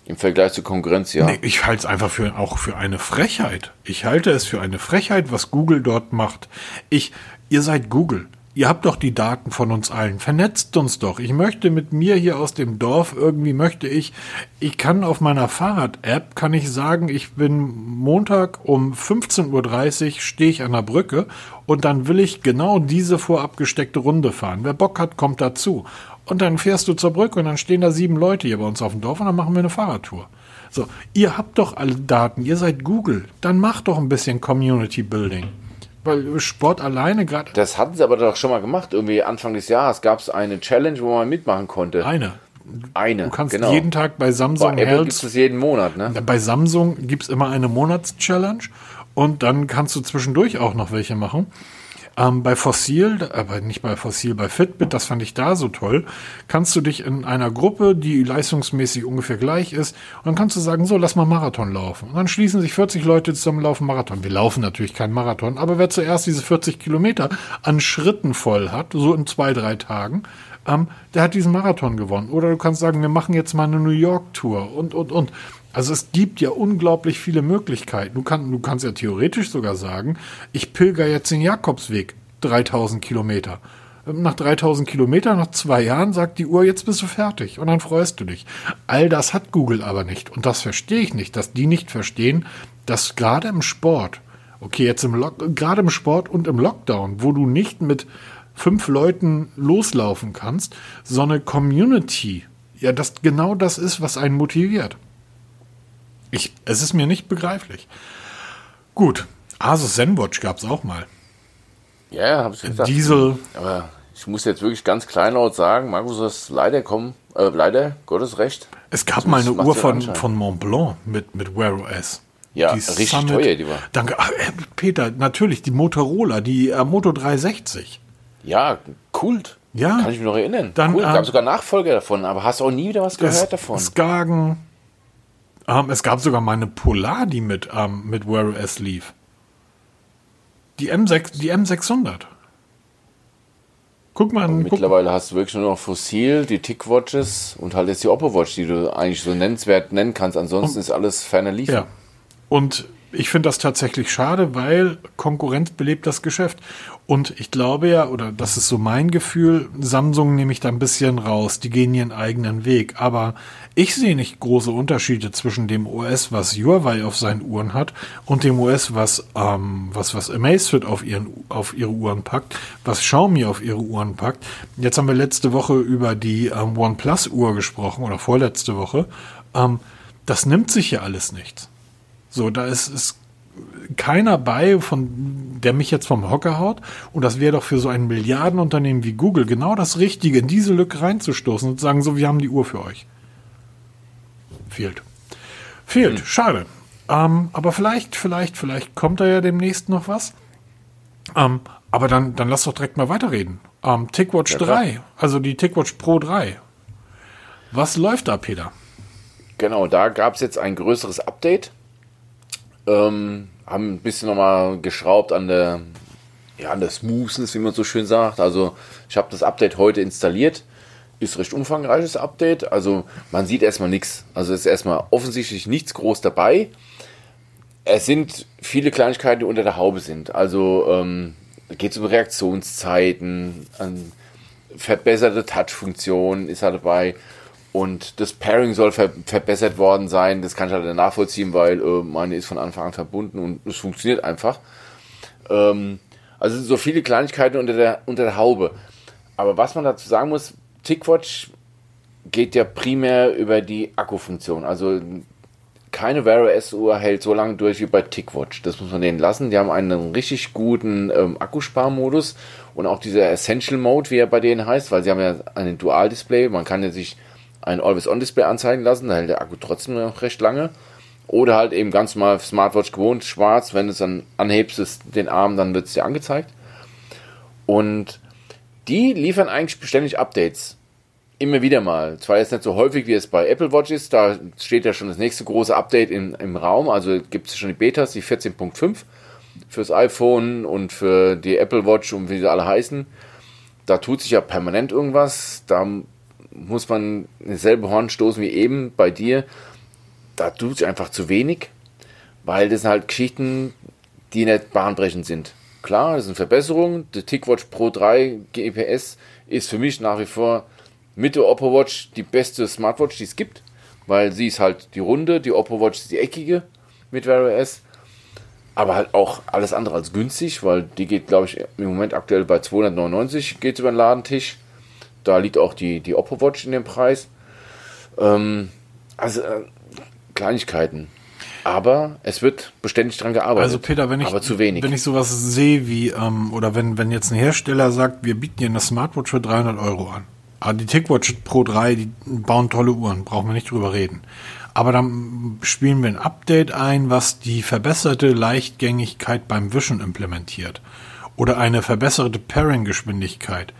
im Vergleich zur Konkurrenz, ja. Nee, ich halte es einfach für auch für eine Frechheit. Ich halte es für eine Frechheit, was Google dort macht. Ich, ihr seid Google. Ihr habt doch die Daten von uns allen. Vernetzt uns doch. Ich möchte mit mir hier aus dem Dorf irgendwie möchte ich, ich kann auf meiner Fahrrad-App kann ich sagen, ich bin Montag um 15.30 Uhr stehe ich an der Brücke und dann will ich genau diese vorab gesteckte Runde fahren. Wer Bock hat, kommt dazu. Und dann fährst du zur Brücke und dann stehen da sieben Leute hier bei uns auf dem Dorf und dann machen wir eine Fahrradtour. So, ihr habt doch alle Daten, ihr seid Google, dann macht doch ein bisschen Community Building. Weil Sport alleine gerade Das hatten sie aber doch schon mal gemacht. Irgendwie Anfang des Jahres gab es eine Challenge, wo man mitmachen konnte. eine. Eine. Du kannst genau. jeden Tag bei Bei Samsung Apple Health gibt es jeden Monat, ne? Bei Samsung gibt's immer eine Monatschallenge und dann kannst du zwischendurch auch noch welche machen. Ähm, bei Fossil, aber nicht bei Fossil, bei Fitbit, das fand ich da so toll, kannst du dich in einer Gruppe, die leistungsmäßig ungefähr gleich ist, und dann kannst du sagen, so, lass mal Marathon laufen. Und dann schließen sich 40 Leute zusammen, laufen Marathon. Wir laufen natürlich keinen Marathon, aber wer zuerst diese 40 Kilometer an Schritten voll hat, so in zwei, drei Tagen, ähm, der hat diesen Marathon gewonnen. Oder du kannst sagen, wir machen jetzt mal eine New York-Tour und, und, und. Also es gibt ja unglaublich viele Möglichkeiten. Du, kann, du kannst ja theoretisch sogar sagen, ich pilger jetzt den Jakobsweg 3000 Kilometer. Nach 3000 Kilometern, nach zwei Jahren, sagt die Uhr, jetzt bist du fertig und dann freust du dich. All das hat Google aber nicht. Und das verstehe ich nicht, dass die nicht verstehen, dass gerade im Sport, okay, jetzt im Lock, gerade im Sport und im Lockdown, wo du nicht mit fünf Leuten loslaufen kannst, so eine Community, ja, das genau das ist, was einen motiviert. Ich, es ist mir nicht begreiflich. Gut, Asus ZenWatch gab es auch mal. Ja, ja, hab ich gesagt. Diesel, Aber ich muss jetzt wirklich ganz kleinlaut sagen, Markus, du hast leider kommen, äh, leider, Gottes Recht. es gab mal das eine Uhr von, von Mont Blanc mit, mit Wear OS. Ja, richtig teuer, die war. Danke, Ach, äh, Peter, natürlich, die Motorola, die äh, Moto 360. Ja, Kult. Ja. Kann ich mich noch erinnern. Dann, cool. ähm, Gab sogar Nachfolger davon, aber hast auch nie wieder was gehört Es- davon. Skagen. Ähm, es gab sogar mal eine Polar, die mit, ähm, mit Wear OS lief. Die, M6, die M600. Guck mal an. Guck, Mittlerweile hast du wirklich nur noch Fossil, die Tick-Watches und halt jetzt die Oppo-Watch, die du eigentlich so nennenswert nennen kannst. Ansonsten ist alles ferner liefen. ja. Und ich finde das tatsächlich schade, weil Konkurrenz belebt das Geschäft. Und ich glaube ja, oder das ist so mein Gefühl, Samsung nehme ich da ein bisschen raus. Die gehen ihren eigenen Weg. Aber ich sehe nicht große Unterschiede zwischen dem OS, was Huawei auf seinen Uhren hat, und dem OS, was, ähm, was, was Amazfit auf, ihren, auf ihre Uhren packt, was Xiaomi auf ihre Uhren packt. Jetzt haben wir letzte Woche über die ähm, OnePlus-Uhr gesprochen, oder vorletzte Woche. Ähm, das nimmt sich ja alles nichts. So, da ist, ist keiner bei, von der mich jetzt vom Hocker haut. Und das wäre doch für so ein Milliardenunternehmen wie Google genau das Richtige, in diese Lücke reinzustoßen und zu sagen, so, wir haben die Uhr für euch. Fehlt. Fehlt, schade. Ähm, aber vielleicht, vielleicht, vielleicht kommt da ja demnächst noch was. Ähm, aber dann, dann lass doch direkt mal weiterreden. Ähm, TicWatch Ja, klar. 3, also die TicWatch Pro 3. Was läuft da, Peter? Genau, da gab es jetzt ein größeres Update. Ähm, haben ein bisschen nochmal geschraubt an der, ja, an der Smoothness, wie man so schön sagt. Also ich habe das Update heute installiert. Ist recht umfangreiches Update. Also man sieht erstmal nichts. Also ist erstmal offensichtlich nichts groß dabei. Es sind viele Kleinigkeiten, die unter der Haube sind. Also ähm, geht es um Reaktionszeiten, verbesserte Touch-Funktion ist halt dabei. Und das Pairing soll ver verbessert worden sein. Das kann ich halt nachvollziehen, weil äh, meine ist von Anfang an verbunden und es funktioniert einfach. Ähm, also so viele Kleinigkeiten unter der, unter der Haube. Aber was man dazu sagen muss, TicWatch geht ja primär über die Akkufunktion. Also keine Wear OS Uhr hält so lange durch wie bei TicWatch. Das muss man denen lassen. Die haben einen richtig guten ähm, Akkusparmodus und auch dieser Essential Mode, wie er bei denen heißt, weil sie haben ja einen Dual Display. Man kann ja sich ein Always-On-Display anzeigen lassen, da hält der Akku trotzdem noch recht lange. Oder halt eben ganz normal Smartwatch gewohnt, schwarz, wenn du es dann anhebst, ist den Arm, dann wird es dir angezeigt. Und die liefern eigentlich beständig Updates. Immer wieder mal. Zwar jetzt nicht so häufig, wie es bei Apple Watch ist, da steht ja schon das nächste große Update in, im Raum, also gibt es schon die Betas, die 14.5 fürs iPhone und für die Apple Watch und wie sie alle heißen. Da tut sich ja permanent irgendwas, da muss man dasselbe Horn stoßen wie eben bei dir. Da tut sich einfach zu wenig, weil das sind halt Geschichten, die nicht bahnbrechend sind. Klar, das sind Verbesserungen. Der TicWatch Pro 3 GPS ist für mich nach wie vor mit der Oppo Watch die beste Smartwatch, die es gibt, weil sie ist halt die runde, die Oppo Watch ist die eckige mit Wear OS. Aber halt auch alles andere als günstig, weil die geht, glaube ich, im Moment aktuell bei 299 geht über den Ladentisch. Da liegt auch die, die Oppo Watch in dem Preis. Ähm, also äh, Kleinigkeiten. Aber es wird beständig dran gearbeitet. Also Peter, wenn ich, aber zu wenig. wenn ich sowas sehe wie, ähm, oder wenn, wenn jetzt ein Hersteller sagt, wir bieten dir eine Smartwatch für 300 Euro an. Aber die TicWatch Pro 3, die bauen tolle Uhren, brauchen wir nicht drüber reden. Aber dann spielen wir ein Update ein, was die verbesserte Leichtgängigkeit beim Wischen implementiert. Oder eine verbesserte Pairing-Geschwindigkeit.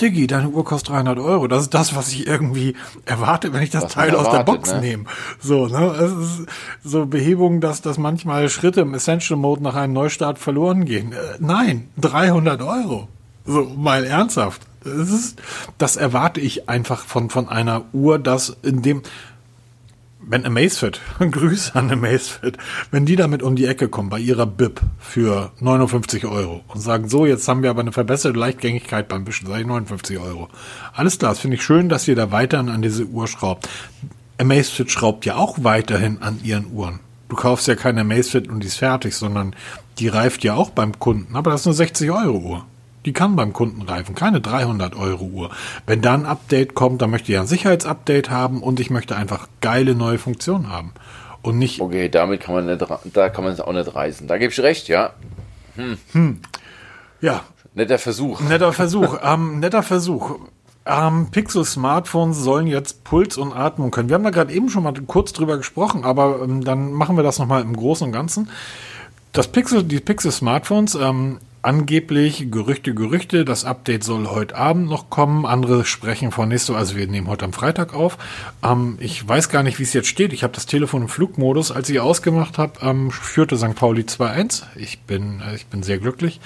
Diggi, deine Uhr kostet 300 Euro. Das ist das, was ich irgendwie erwarte, wenn ich das Was Teil aus der erwartet, Box ne? nehme. So, ne? Es ist so Behebung, dass, dass manchmal Schritte im Essential Mode nach einem Neustart verloren gehen. Äh, nein, 300 Euro. So, mal ernsthaft. Das ist, das erwarte ich einfach von, von einer Uhr, dass in dem, wenn Amazfit, <laughs> Grüße an Amazfit, wenn die damit um die Ecke kommen bei ihrer BIP für 59 Euro und sagen, so, jetzt haben wir aber eine verbesserte Leichtgängigkeit beim Wischen, sage ich 59 Euro. Alles klar, das finde ich schön, dass ihr da weiterhin an diese Uhr schraubt. Amazfit schraubt ja auch weiterhin an ihren Uhren. Du kaufst ja keine Amazfit und die ist fertig, sondern die reift ja auch beim Kunden. Aber das ist eine 60 Euro Uhr. Die kann beim Kunden reifen, keine 300 Euro Uhr. Wenn da ein Update kommt, dann möchte ich ein Sicherheitsupdate haben und ich möchte einfach geile neue Funktionen haben. Und nicht, Okay, damit kann man nicht, da kann man es auch nicht reißen. Da gebe ich recht, ja. ja, Netter Versuch. netter <laughs> Versuch, ähm, netter Versuch. Ähm, Pixel-Smartphones sollen jetzt Puls und Atmung können. Wir haben da gerade eben schon mal kurz drüber gesprochen, aber ähm, dann machen wir das nochmal im Großen und Ganzen. Das Pixel, die Pixel-Smartphones ähm, angeblich Gerüchte, Gerüchte, das Update soll heute Abend noch kommen. Andere sprechen von nächste also wir nehmen heute am Freitag auf. Ähm, ich weiß gar nicht, wie es jetzt steht. Ich habe das Telefon im Flugmodus. Als ich ausgemacht habe, ähm, führte St. Pauli 2-1. Ich bin, äh, ich bin sehr glücklich.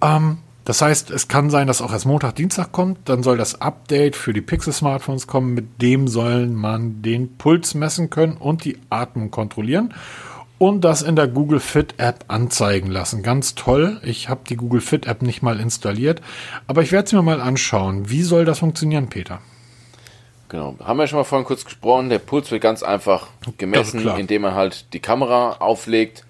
Ähm, das heißt, es kann sein, dass auch erst Montag, Dienstag kommt. Dann soll das Update für die Pixel-Smartphones kommen. Mit dem soll man den Puls messen können und die Atmung kontrollieren und das in der Google Fit App anzeigen lassen. Ganz toll. Ich habe die Google Fit App nicht mal installiert, aber ich werde es mir mal anschauen. Wie soll das funktionieren, Peter? Genau, haben wir schon mal vorhin kurz gesprochen. Der Puls wird ganz einfach gemessen, indem man halt die Kamera auflegt.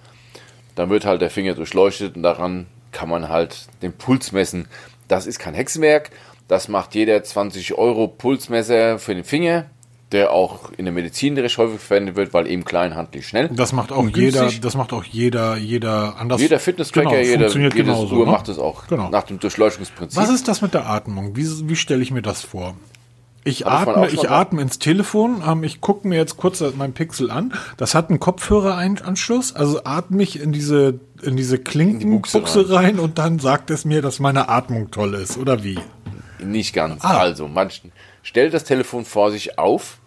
Dann wird halt der Finger durchleuchtet und daran kann man halt den Puls messen. Das ist kein Hexenwerk. Das macht jeder 20 Euro Pulsmesser für den Finger der auch in der Medizin recht häufig verwendet wird, weil eben klein, handlich, schnell. Das macht auch jeder, das macht auch jeder, jeder anders. Jeder Fitness-Tracker, genau, jeder, jedes genauso, Uhr ne? macht es auch. Genau. Nach dem Durchleuchtungsprinzip. Was ist das mit der Atmung? Wie, wie stelle ich mir das vor? Ich atme, ich atme ins Telefon. Ähm, ich gucke mir jetzt kurz mein Pixel an. Das hat einen Kopfhöreranschluss. Also atme ich in diese, in diese Klinkenbuchse rein. rein und dann sagt es mir, dass meine Atmung toll ist. Oder wie? Nicht ganz. Ah. Also, manchen stellt das Telefon vor sich auf,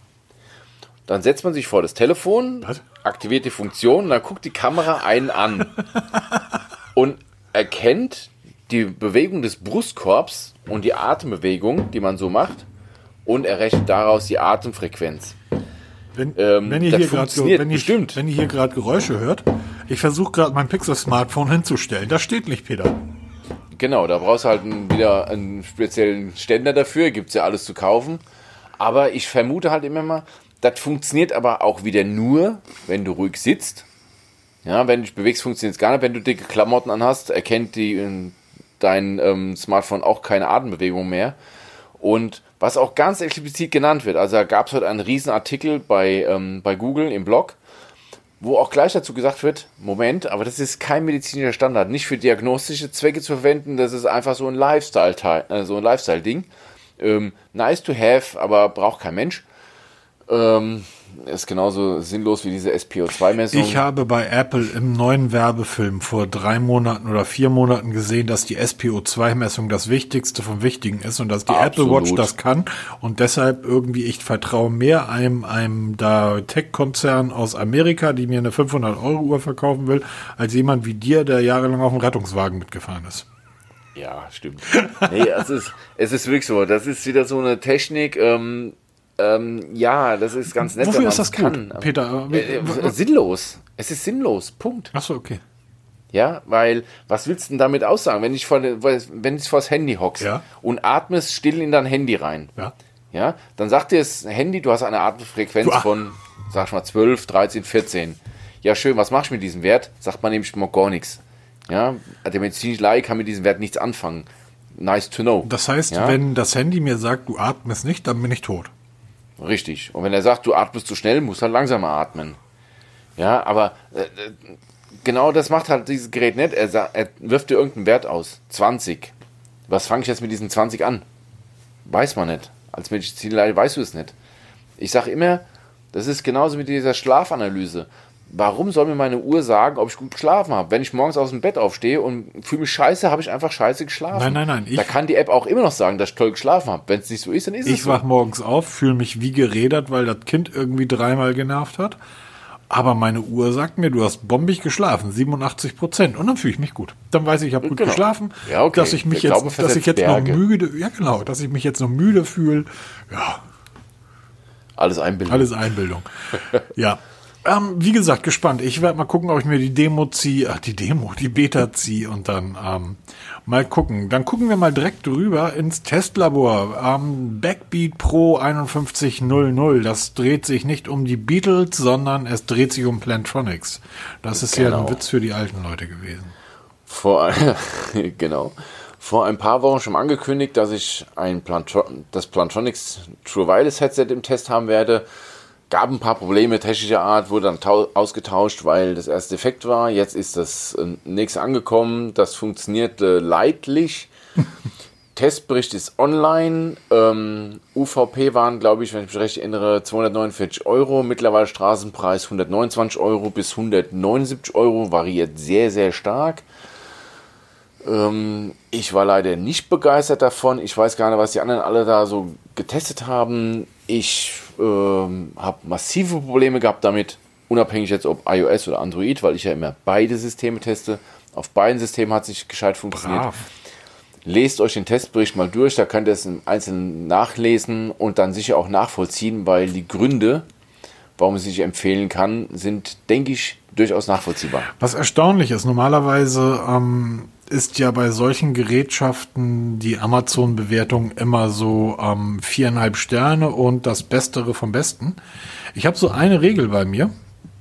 dann setzt man sich vor das Telefon, Was? aktiviert die Funktion, dann guckt die Kamera einen an <laughs> und erkennt die Bewegung des Brustkorbs und die Atembewegung, die man so macht, und errechnet daraus die Atemfrequenz. Wenn, ähm, wenn ihr hier gerade so, wenn wenn ihr hier gerade Geräusche hört, ich versuche gerade mein Pixel-Smartphone hinzustellen. Da steht nicht, Peter. Genau, da brauchst du halt wieder einen speziellen Ständer dafür, gibt es ja alles zu kaufen. Aber ich vermute halt immer mal, das funktioniert aber auch wieder nur, wenn du ruhig sitzt. Ja, wenn du dich bewegst, funktioniert es gar nicht. Wenn du dicke Klamotten anhast, erkennt die, dein ähm, Smartphone auch keine Atembewegung mehr. Und was auch ganz explizit genannt wird, also da gab es heute einen riesen Artikel bei, ähm, bei Google im Blog, wo auch gleich dazu gesagt wird, Moment, aber das ist kein medizinischer Standard, nicht für diagnostische Zwecke zu verwenden, das ist einfach so ein Lifestyle, äh, so ein Lifestyle-Ding. Ähm, nice to have, aber braucht kein Mensch. Ähm, ist genauso sinnlos wie diese SPO2-Messung. Ich habe bei Apple im neuen Werbefilm vor drei Monaten oder vier Monaten gesehen, dass die SPO2-Messung das Wichtigste vom Wichtigen ist und dass die Absolut. Apple Watch das kann und deshalb irgendwie ich vertraue mehr einem, einem da Tech-Konzern aus Amerika, die mir eine 500 Euro Uhr verkaufen will, als jemand wie dir, der jahrelang auf dem Rettungswagen mitgefahren ist. Ja, stimmt. nee, es ist, es ist wirklich so. Das ist wieder so eine Technik, ähm, ähm, ja, das ist ganz nett. Wofür ist das kann. Gut, Peter? Äh, äh, sinnlos. Es ist sinnlos. Punkt. Achso, okay. Ja, weil was willst du denn damit aussagen, wenn ich vor, wenn ich vor das Handy hockst ja. und atmest still in dein Handy rein? Ja. Ja, dann sagt dir das Handy, du hast eine Atemfrequenz von, sag ich mal, 12, 13, 14. Ja, schön, was machst du mit diesem Wert? Sagt man nämlich mal gar nichts. Ja, der medizinische Laie kann mit diesem Wert nichts anfangen. Nice to know. Das heißt, ja? wenn das Handy mir sagt, du atmest nicht, dann bin ich tot. Richtig. Und wenn er sagt, du atmest zu schnell, musst halt langsamer atmen. Ja, aber äh, äh, genau das macht halt dieses Gerät nicht. Er, er wirft dir irgendeinen Wert aus. 20. Was fange ich jetzt mit diesen 20 an? Weiß man nicht. Als Medizinleiter weißt du es nicht. Ich sage immer, das ist genauso mit dieser Schlafanalyse warum soll mir meine Uhr sagen, ob ich gut geschlafen habe? Wenn ich morgens aus dem Bett aufstehe und fühle mich scheiße, habe ich einfach scheiße geschlafen. Nein, nein, nein. Ich, da kann die App auch immer noch sagen, dass ich toll geschlafen habe. Wenn es nicht so ist, dann ist es so. Ich wach morgens auf, fühle mich wie gerädert, weil das Kind irgendwie dreimal genervt hat. Aber meine Uhr sagt mir, du hast bombig geschlafen, 87 Prozent. Und dann fühle ich mich gut. Dann weiß ich, ich habe gut genau. geschlafen. Ja, okay. Dass ich mich ich jetzt, glaube, dass ich jetzt Berge. noch müde, ja genau, dass ich mich jetzt noch müde fühle. Ja. Alles Einbildung. Alles Einbildung. <laughs> ja. Ähm, wie gesagt, gespannt. Ich werde mal gucken, ob ich mir die Demo ziehe, ach, die Demo, die Beta ziehe und dann ähm, mal gucken. Dann gucken wir mal direkt rüber ins Testlabor. Ähm, Backbeat Pro 5100. Das dreht sich nicht um die Beatles, sondern es dreht sich um Plantronics. Das ist genau. ja ein Witz für die alten Leute gewesen. Vor, <laughs> genau. Vor ein paar Wochen schon angekündigt, dass ich ein Plantro das Plantronics True Wireless Headset im Test haben werde gab ein paar Probleme technischer Art, wurde dann ausgetauscht, weil das erst defekt war. Jetzt ist das äh, nächste angekommen. Das funktioniert äh, leidlich. <laughs> Testbericht ist online. Ähm, UVP waren, glaube ich, wenn ich mich recht erinnere, 249 Euro. Mittlerweile Straßenpreis 129 Euro bis 179 Euro. Variiert sehr, sehr stark. Ähm, ich war leider nicht begeistert davon. Ich weiß gar nicht, was die anderen alle da so getestet haben. Ich ähm, habe massive Probleme gehabt damit, unabhängig jetzt ob iOS oder Android, weil ich ja immer beide Systeme teste. Auf beiden Systemen hat es nicht gescheit funktioniert. Brav. Lest euch den Testbericht mal durch, da könnt ihr es im Einzelnen nachlesen und dann sicher auch nachvollziehen, weil die Gründe, warum es sich empfehlen kann, sind, denke ich, durchaus nachvollziehbar. Was erstaunlich ist, normalerweise ähm, ist ja bei solchen Gerätschaften die Amazon-Bewertung immer so ähm, viereinhalb Sterne und das Bestere vom Besten. Ich habe so eine Regel bei mir,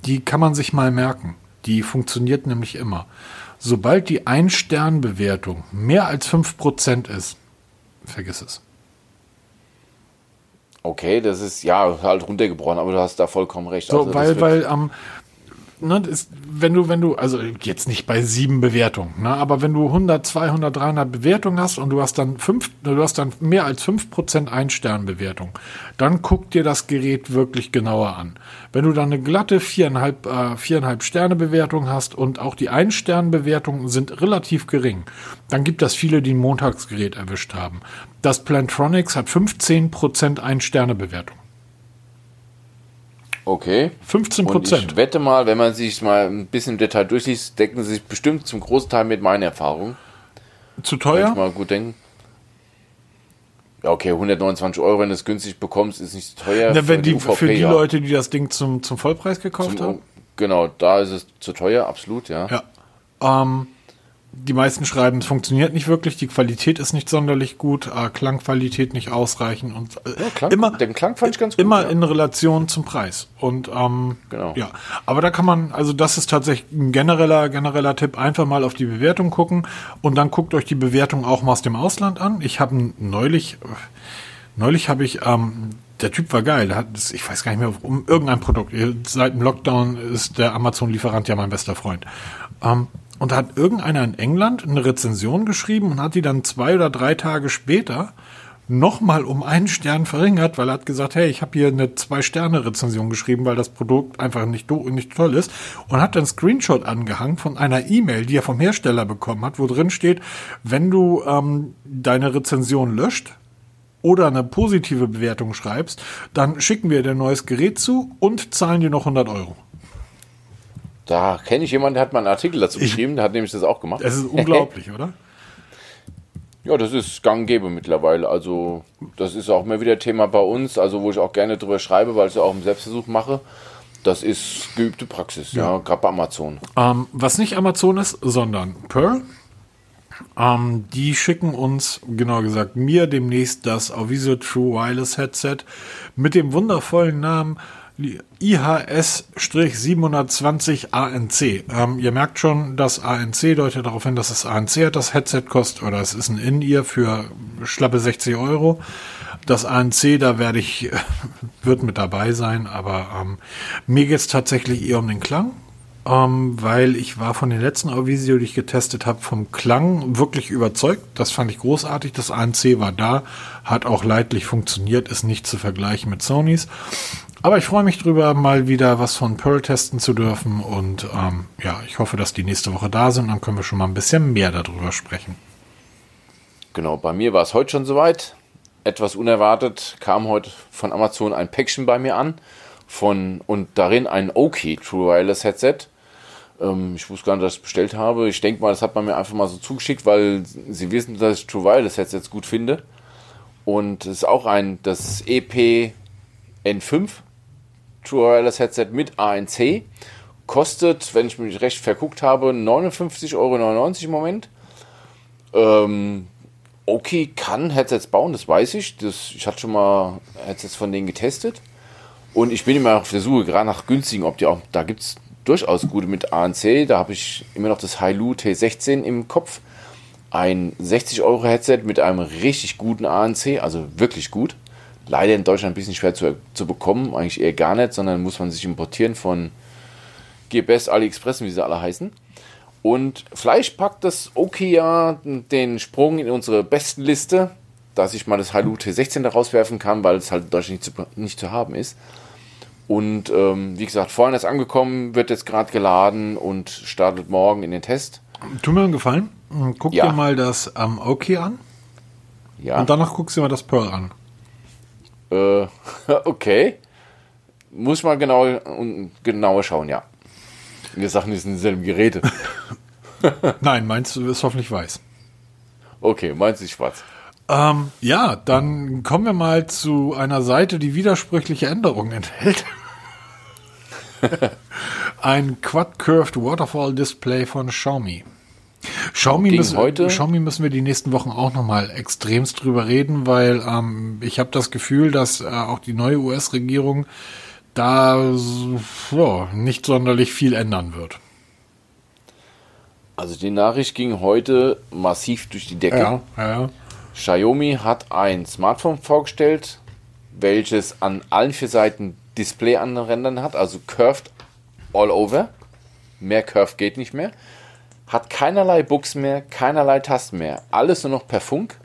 die kann man sich mal merken. Die funktioniert nämlich immer. Sobald die Ein-Stern-Bewertung mehr als 5% ist, vergiss es. Okay, das ist ja halt runtergebrochen, aber du hast da vollkommen recht. So, also, weil, weil ähm, ne, ist, wenn du, wenn du, also jetzt nicht bei sieben Bewertungen, ne, aber wenn du 100, 200, 300 Bewertungen hast und du hast dann fünf, du hast dann mehr als fünf Prozent Ein-Stern-Bewertung, dann guck dir das Gerät wirklich genauer an. Wenn du dann eine glatte viereinhalb, äh, viereinhalb Sterne Bewertung hast und auch die Ein-Stern-Bewertungen sind relativ gering, dann gibt es viele, die ein Montagsgerät erwischt haben. Das Plantronics hat 15 Prozent Ein-Sterne-Bewertung. Okay. 15 Prozent. Ich wette mal, wenn man sich mal ein bisschen im Detail durchliest, decken sie sich bestimmt zum großen Teil mit meinen Erfahrungen. Zu teuer? Kann ich mal gut denken. Ja, okay, 129 Euro, wenn du es günstig bekommst, ist nicht zu teuer. Na, wenn die, die für die ja. Leute, die das Ding zum, zum Vollpreis gekauft zum, haben? Genau, da ist es zu teuer, absolut, ja. Ja. Ähm, die meisten schreiben, es funktioniert nicht wirklich, die Qualität ist nicht sonderlich gut, äh, Klangqualität nicht ausreichend und äh, ja, Klang, immer, den Klang fand ich ganz gut, immer ja. in Relation zum Preis. Und ähm, genau. ja, aber da kann man, also das ist tatsächlich ein genereller genereller Tipp, einfach mal auf die Bewertung gucken und dann guckt euch die Bewertung auch mal aus dem Ausland an. Ich habe neulich, neulich habe ich ähm, der Typ war geil. Hat, ich weiß gar nicht mehr, um irgendein Produkt. Seit dem Lockdown ist der Amazon-Lieferant ja mein bester Freund. Ähm, und da hat irgendeiner in England eine Rezension geschrieben und hat die dann zwei oder drei Tage später nochmal um einen Stern verringert, weil er hat gesagt, hey, ich habe hier eine Zwei-Sterne-Rezension geschrieben, weil das Produkt einfach nicht, nicht toll ist und hat dann Screenshot angehangen von einer E-Mail, die er vom Hersteller bekommen hat, wo drin steht, wenn du ähm, deine Rezension löscht oder eine positive Bewertung schreibst, dann schicken wir dir ein neues Gerät zu und zahlen dir noch 100 Euro. Da kenne ich jemanden, der hat mal einen Artikel dazu geschrieben, der hat nämlich das auch gemacht. Es ist <laughs> unglaublich, oder? Ja, das ist gang und gäbe mittlerweile. Also, das ist auch mal wieder Thema bei uns, also wo ich auch gerne drüber schreibe, weil ich es auch im Selbstversuch mache. Das ist geübte Praxis, ja, ja gerade bei Amazon. Ähm, was nicht Amazon ist, sondern Pearl. Ähm, die schicken uns, genau gesagt, mir demnächst das Aviso True Wireless Headset mit dem wundervollen Namen IHS-720 ANC. Ähm, ihr merkt schon, das ANC deutet darauf hin, dass es ANC hat, das Headset kostet, oder es ist ein In-Ear für schlappe 60 Euro. Das ANC, da werde ich, <laughs> wird mit dabei sein, aber ähm, mir geht es tatsächlich eher um den Klang. Ähm, weil ich war von den letzten Auvisio, die ich getestet habe, vom Klang wirklich überzeugt. Das fand ich großartig. Das ANC war da, hat auch leidlich funktioniert, ist nicht zu vergleichen mit Sonys. Aber ich freue mich drüber, mal wieder was von Pearl testen zu dürfen. Und ähm, ja, ich hoffe, dass die nächste Woche da sind. Dann können wir schon mal ein bisschen mehr darüber sprechen. Genau, bei mir war es heute schon soweit. Etwas unerwartet kam heute von Amazon ein Päckchen bei mir an. Von, und darin ein OK True Wireless Headset. Ähm, ich wusste gar nicht, dass ich es bestellt habe. Ich denke mal, das hat man mir einfach mal so zugeschickt, weil sie wissen, dass ich True Wireless Headsets gut finde. Und es ist auch ein, das EP N5 True Wireless Headset mit ANC. Kostet, wenn ich mich recht verguckt habe, 59,99 Euro im Moment. Ähm, okay, kann Headsets bauen, das weiß ich. Das, ich hatte schon mal Headsets von denen getestet. Und ich bin immer auf der Suche, gerade nach günstigen, ob die auch, da gibt es durchaus gute mit ANC. Da habe ich immer noch das Hailu T16 im Kopf. Ein 60 Euro Headset mit einem richtig guten ANC, also wirklich gut leider in Deutschland ein bisschen schwer zu, zu bekommen, eigentlich eher gar nicht, sondern muss man sich importieren von GBS, AliExpress, wie sie alle heißen. Und Fleisch packt das Okia den Sprung in unsere besten Liste, dass ich mal das Hailu T16 da rauswerfen kann, weil es halt in Deutschland nicht zu, nicht zu haben ist. Und ähm, wie gesagt, vorhin ist angekommen, wird jetzt gerade geladen und startet morgen in den Test. Tu mir einen Gefallen. Guck Ja. dir mal das ähm, OK an Ja. und danach guckst du mal das Pearl an. Äh, <laughs> okay. Muss ich mal genau, genauer schauen, ja. Wir sagen, das sind dieselben Geräte. <laughs> Nein, meinst du, ist hoffentlich weiß. Okay, meinst du schwarz? Ähm, ja, dann kommen wir mal zu einer Seite, die widersprüchliche Änderungen enthält. <laughs> Ein Quad Curved Waterfall Display von Xiaomi. Xiaomi müssen, heute? Xiaomi müssen wir die nächsten Wochen auch nochmal extremst drüber reden, weil ähm, ich habe das Gefühl, dass äh, auch die neue US-Regierung da so, nicht sonderlich viel ändern wird. Also die Nachricht ging heute massiv durch die Decke. ja, ja. Xiaomi hat ein Smartphone vorgestellt, welches an allen vier Seiten Display anrendern hat, also curved all over. Mehr Curve geht nicht mehr. Hat keinerlei Buchsen mehr, keinerlei Tasten mehr. Alles nur noch per Funk.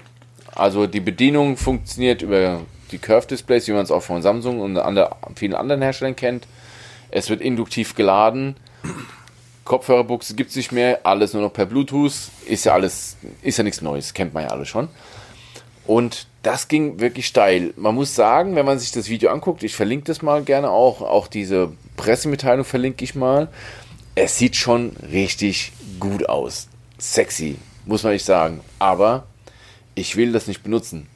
Also die Bedienung funktioniert über die Curve-Displays, wie man es auch von Samsung und ander, vielen anderen Herstellern kennt. Es wird induktiv geladen. Kopfhörerbuchse gibt es nicht mehr, alles nur noch per Bluetooth. Ist ja alles, ist ja nichts Neues, kennt man ja alle schon. Und das ging wirklich steil. Man muss sagen, wenn man sich das Video anguckt, ich verlinke das mal gerne auch, auch diese Pressemitteilung verlinke ich mal. Es sieht schon richtig gut aus. Sexy, muss man nicht sagen. Aber ich will das nicht benutzen.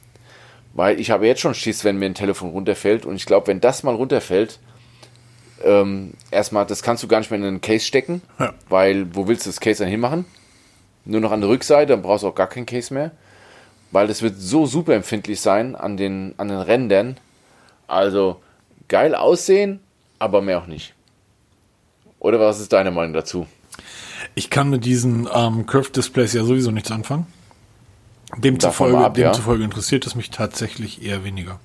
Weil ich habe jetzt schon Schiss, wenn mir ein Telefon runterfällt. Und ich glaube, wenn das mal runterfällt, ähm, erstmal, das kannst du gar nicht mehr in einen Case stecken. Ja. Weil, wo willst du das Case dann hinmachen? Nur noch an der Rückseite, dann brauchst du auch gar kein Case mehr. Weil das wird so super empfindlich sein an den, an den Rändern. Also, geil aussehen, aber mehr auch nicht. Oder was ist deine Meinung dazu? Ich kann mit diesen ähm, Curved Displays ja sowieso nichts anfangen. Demzufolge, ab, ja. demzufolge interessiert es mich tatsächlich eher weniger.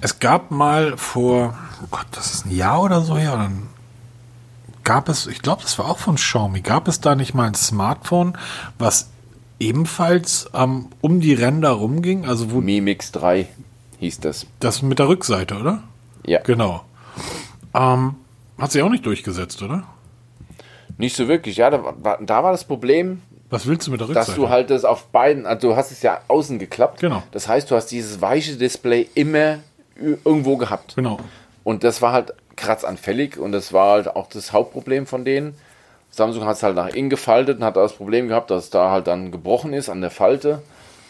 Es gab mal vor, oh Gott, das ist ein Jahr oder so her, dann gab es, ich glaube, das war auch von Xiaomi, gab es da nicht mal ein Smartphone, was ebenfalls ähm, um die Ränder rumging, also wo Mi Mix 3 hieß das. das mit der Rückseite, oder? Ja. Genau. Ähm, hat sich auch nicht durchgesetzt, oder? Nicht so wirklich. Ja, da war, da war das Problem, Was willst du mit der Rückseite? dass du halt das auf beiden, also du hast es ja außen geklappt. Genau. Das heißt, du hast dieses weiche Display immer irgendwo gehabt. genau. Und das war halt kratzanfällig und das war halt auch das Hauptproblem von denen. Samsung hat es halt nach innen gefaltet und hat das Problem gehabt, dass es da halt dann gebrochen ist an der Falte.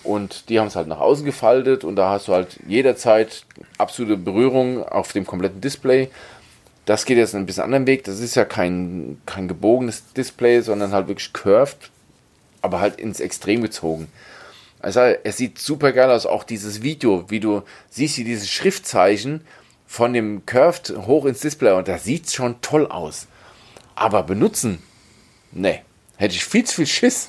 Und die haben es halt nach außen gefaltet und da hast du halt jederzeit absolute Berührung auf dem kompletten Display. Das geht jetzt einen bisschen anderen Weg. Das ist ja kein, kein gebogenes Display, sondern halt wirklich curved, aber halt ins Extrem gezogen. Also es sieht super geil aus, auch dieses Video, wie du siehst, wie dieses Schriftzeichen von dem Curved hoch ins Display und das sieht schon toll aus. Aber benutzen, ne, hätte ich viel zu viel Schiss,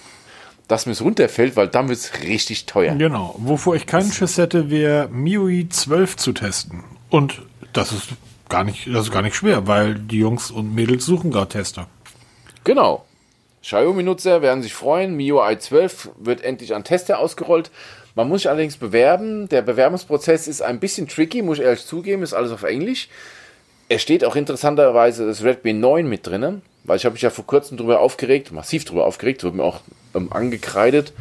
dass mir es runterfällt, weil dann wird es richtig teuer. Genau. Wovor ich keinen Schiss hätte, wäre MIUI 12 zu testen. Und das ist gar nicht, das ist gar nicht schwer, weil die Jungs und Mädels suchen gerade Tester. Genau. Xiaomi-Nutzer werden sich freuen. MIUI 12 wird endlich an Tester ausgerollt. Man muss sich allerdings bewerben. Der Bewerbungsprozess ist ein bisschen tricky, muss ich ehrlich zugeben, ist alles auf Englisch. Es steht auch interessanterweise das Redmi 9 mit drin, weil ich habe mich ja vor kurzem darüber aufgeregt, massiv darüber aufgeregt, wurde mir auch ähm, angekreidet,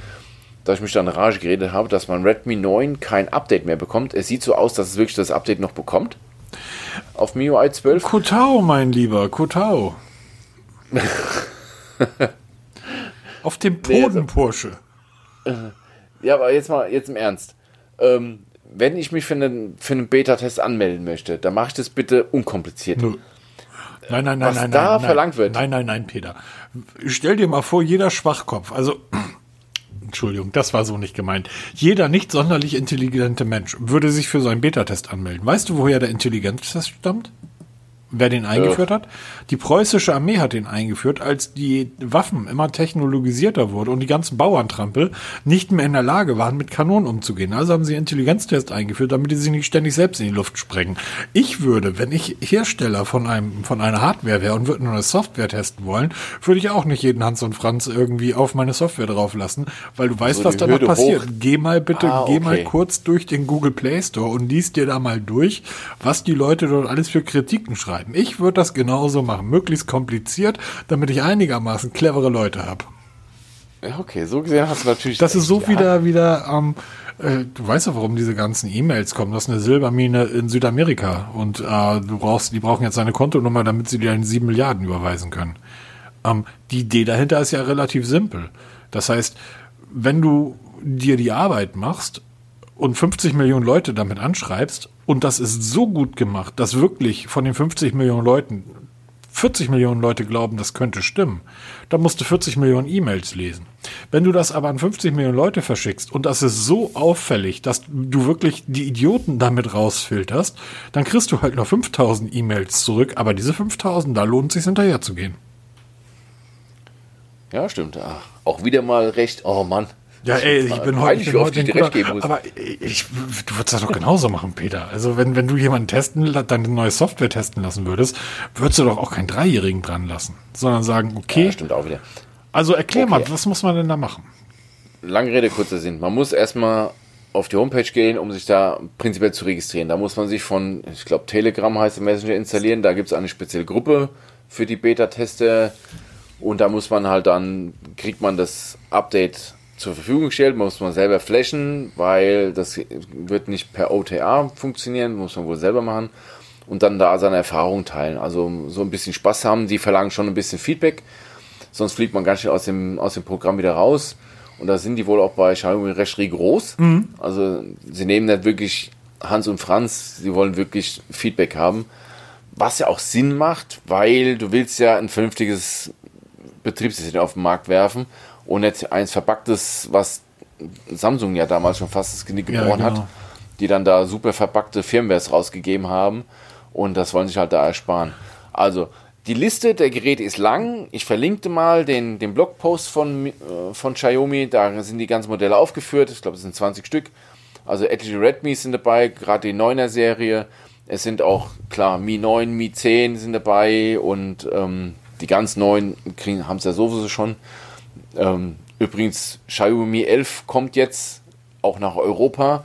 dass ich mich da in Rage geredet habe, dass mein Redmi 9 kein Update mehr bekommt. Es sieht so aus, dass es wirklich das Update noch bekommt. Auf MIUI 12. Kotau, mein Lieber, Kotau. <laughs> Auf dem Nee, Poden, also- Porsche. <laughs> Ja, aber jetzt mal, jetzt im Ernst. Ähm, wenn ich mich für einen, für einen Beta-Test anmelden möchte, dann mache ich das bitte unkompliziert. Nö. Nein, nein, nein, Was nein, da nein, verlangt nein. wird. Nein, nein, nein, Peter. Stell dir mal vor, jeder Schwachkopf, also Entschuldigung, das war so nicht gemeint. Jeder nicht sonderlich intelligente Mensch würde sich für so einen Beta-Test anmelden. Weißt du, woher der Intelligenztest stammt? Wer den eingeführt hat? Die preußische Armee hat den eingeführt, als die Waffen immer technologisierter wurden und die ganzen Bauerntrampel nicht mehr in der Lage waren, mit Kanonen umzugehen. Also haben sie Intelligenztest eingeführt, damit die sich nicht ständig selbst in die Luft sprengen. Ich würde, wenn ich Hersteller von einem, von einer Hardware wäre und würde nur eine Software testen wollen, würde ich auch nicht jeden Hans und Franz irgendwie auf meine Software drauf lassen, weil du weißt, So was danach Hürde passiert. hoch. Geh mal bitte, Ah, geh mal okay. kurz durch den Google Play Store und liest dir da mal durch, was die Leute dort alles für Kritiken schreiben. Ich würde das genauso machen, möglichst kompliziert, damit ich einigermaßen clevere Leute habe. Ja, okay, so gesehen hast du natürlich. Das ist so ja. wieder, wieder, ähm, äh, du weißt ja, warum diese ganzen E-Mails kommen. Das ist eine Silbermine in Südamerika und äh, du brauchst, die brauchen jetzt seine Kontonummer, damit sie dir einen 7 Milliarden überweisen können. Ähm, die Idee dahinter ist ja relativ simpel. Das heißt, wenn du dir die Arbeit machst und 50 Millionen Leute damit anschreibst und das ist so gut gemacht, dass wirklich von den 50 Millionen Leuten 40 Millionen Leute glauben, das könnte stimmen, dann musst du 40 Millionen E-Mails lesen. Wenn du das aber an 50 Millionen Leute verschickst und das ist so auffällig, dass du wirklich die Idioten damit rausfilterst, dann kriegst du halt nur 5000 E-Mails zurück, aber diese 5000, da lohnt es sich hinterher zu gehen. Ja, stimmt. Auch wieder mal recht. Oh Mann. Ja, ey, ich bin heute, ich bin heute ich recht geben muss. aber ich, du würdest das doch genauso machen, Peter. Also wenn, wenn du jemanden testen, deine neue Software testen lassen würdest, würdest du doch auch keinen Dreijährigen dran lassen, sondern sagen, okay. Ja, stimmt auch wieder. Also erklär Okay. mal, was muss man denn da machen? Lange Rede, kurzer Sinn. Man muss erstmal auf die Homepage gehen, um sich da prinzipiell zu registrieren. Da muss man sich von, ich glaube, Telegram heißt der Messenger installieren. Da gibt es eine spezielle Gruppe für die Beta-Tester. Und da muss man halt dann, kriegt man das Update zur Verfügung gestellt, muss man selber flashen, weil das wird nicht per OTA funktionieren, muss man wohl selber machen. Und dann da seine Erfahrungen teilen. Also so ein bisschen Spaß haben. Die verlangen schon ein bisschen Feedback. Sonst fliegt man ganz schnell aus dem, aus dem Programm wieder raus. Und da sind die wohl auch bei Xiaomi recht rigoros. Also sie nehmen nicht wirklich Hans und Franz, sie wollen wirklich Feedback haben. Was ja auch Sinn macht, weil du willst ja ein vernünftiges Betriebssystem auf den Markt werfen und nicht eins verpacktes, was Samsung ja damals schon fast das Genick Ja, gebrochen genau. hat, die dann da super verpackte Firmwares rausgegeben haben und das wollen sich halt da ersparen. Also die Liste der Geräte ist lang. Ich verlinkte mal den, den Blogpost von, äh, von Xiaomi. Da sind die ganzen Modelle aufgeführt. Ich glaube, es sind 20 Stück. Also etliche Redmis sind dabei, gerade die 9er Serie. Es sind auch, klar, Mi 9, Mi 10 sind dabei und ähm, die ganz neuen haben es ja sowieso schon. Ähm, übrigens, Xiaomi 11 kommt jetzt auch nach Europa.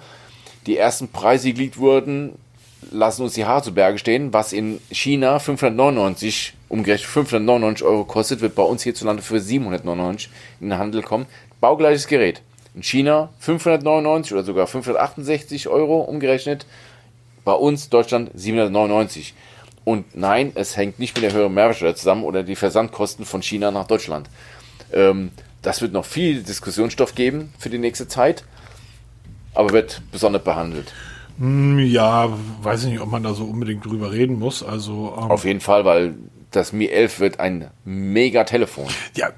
Die ersten Preise, die geleakt wurden, lassen uns die Haare zu Berge stehen. Was in China 599, umgerechnet 599 Euro kostet, wird bei uns hierzulande für 799 in den Handel kommen. Baugleiches Gerät. In China 599 oder sogar 568 Euro umgerechnet. Bei uns Deutschland 799. Und nein, es hängt nicht mit der höheren Mehrwertsteuer zusammen oder die Versandkosten von China nach Deutschland. Ähm, das wird noch viel Diskussionsstoff geben für die nächste Zeit, aber wird besonders behandelt. Hm, Ja, weiß ich nicht, ob man da so unbedingt drüber reden muss. Also ähm, Auf jeden Fall, weil das Mi 11 wird ein mega Telefon. ja,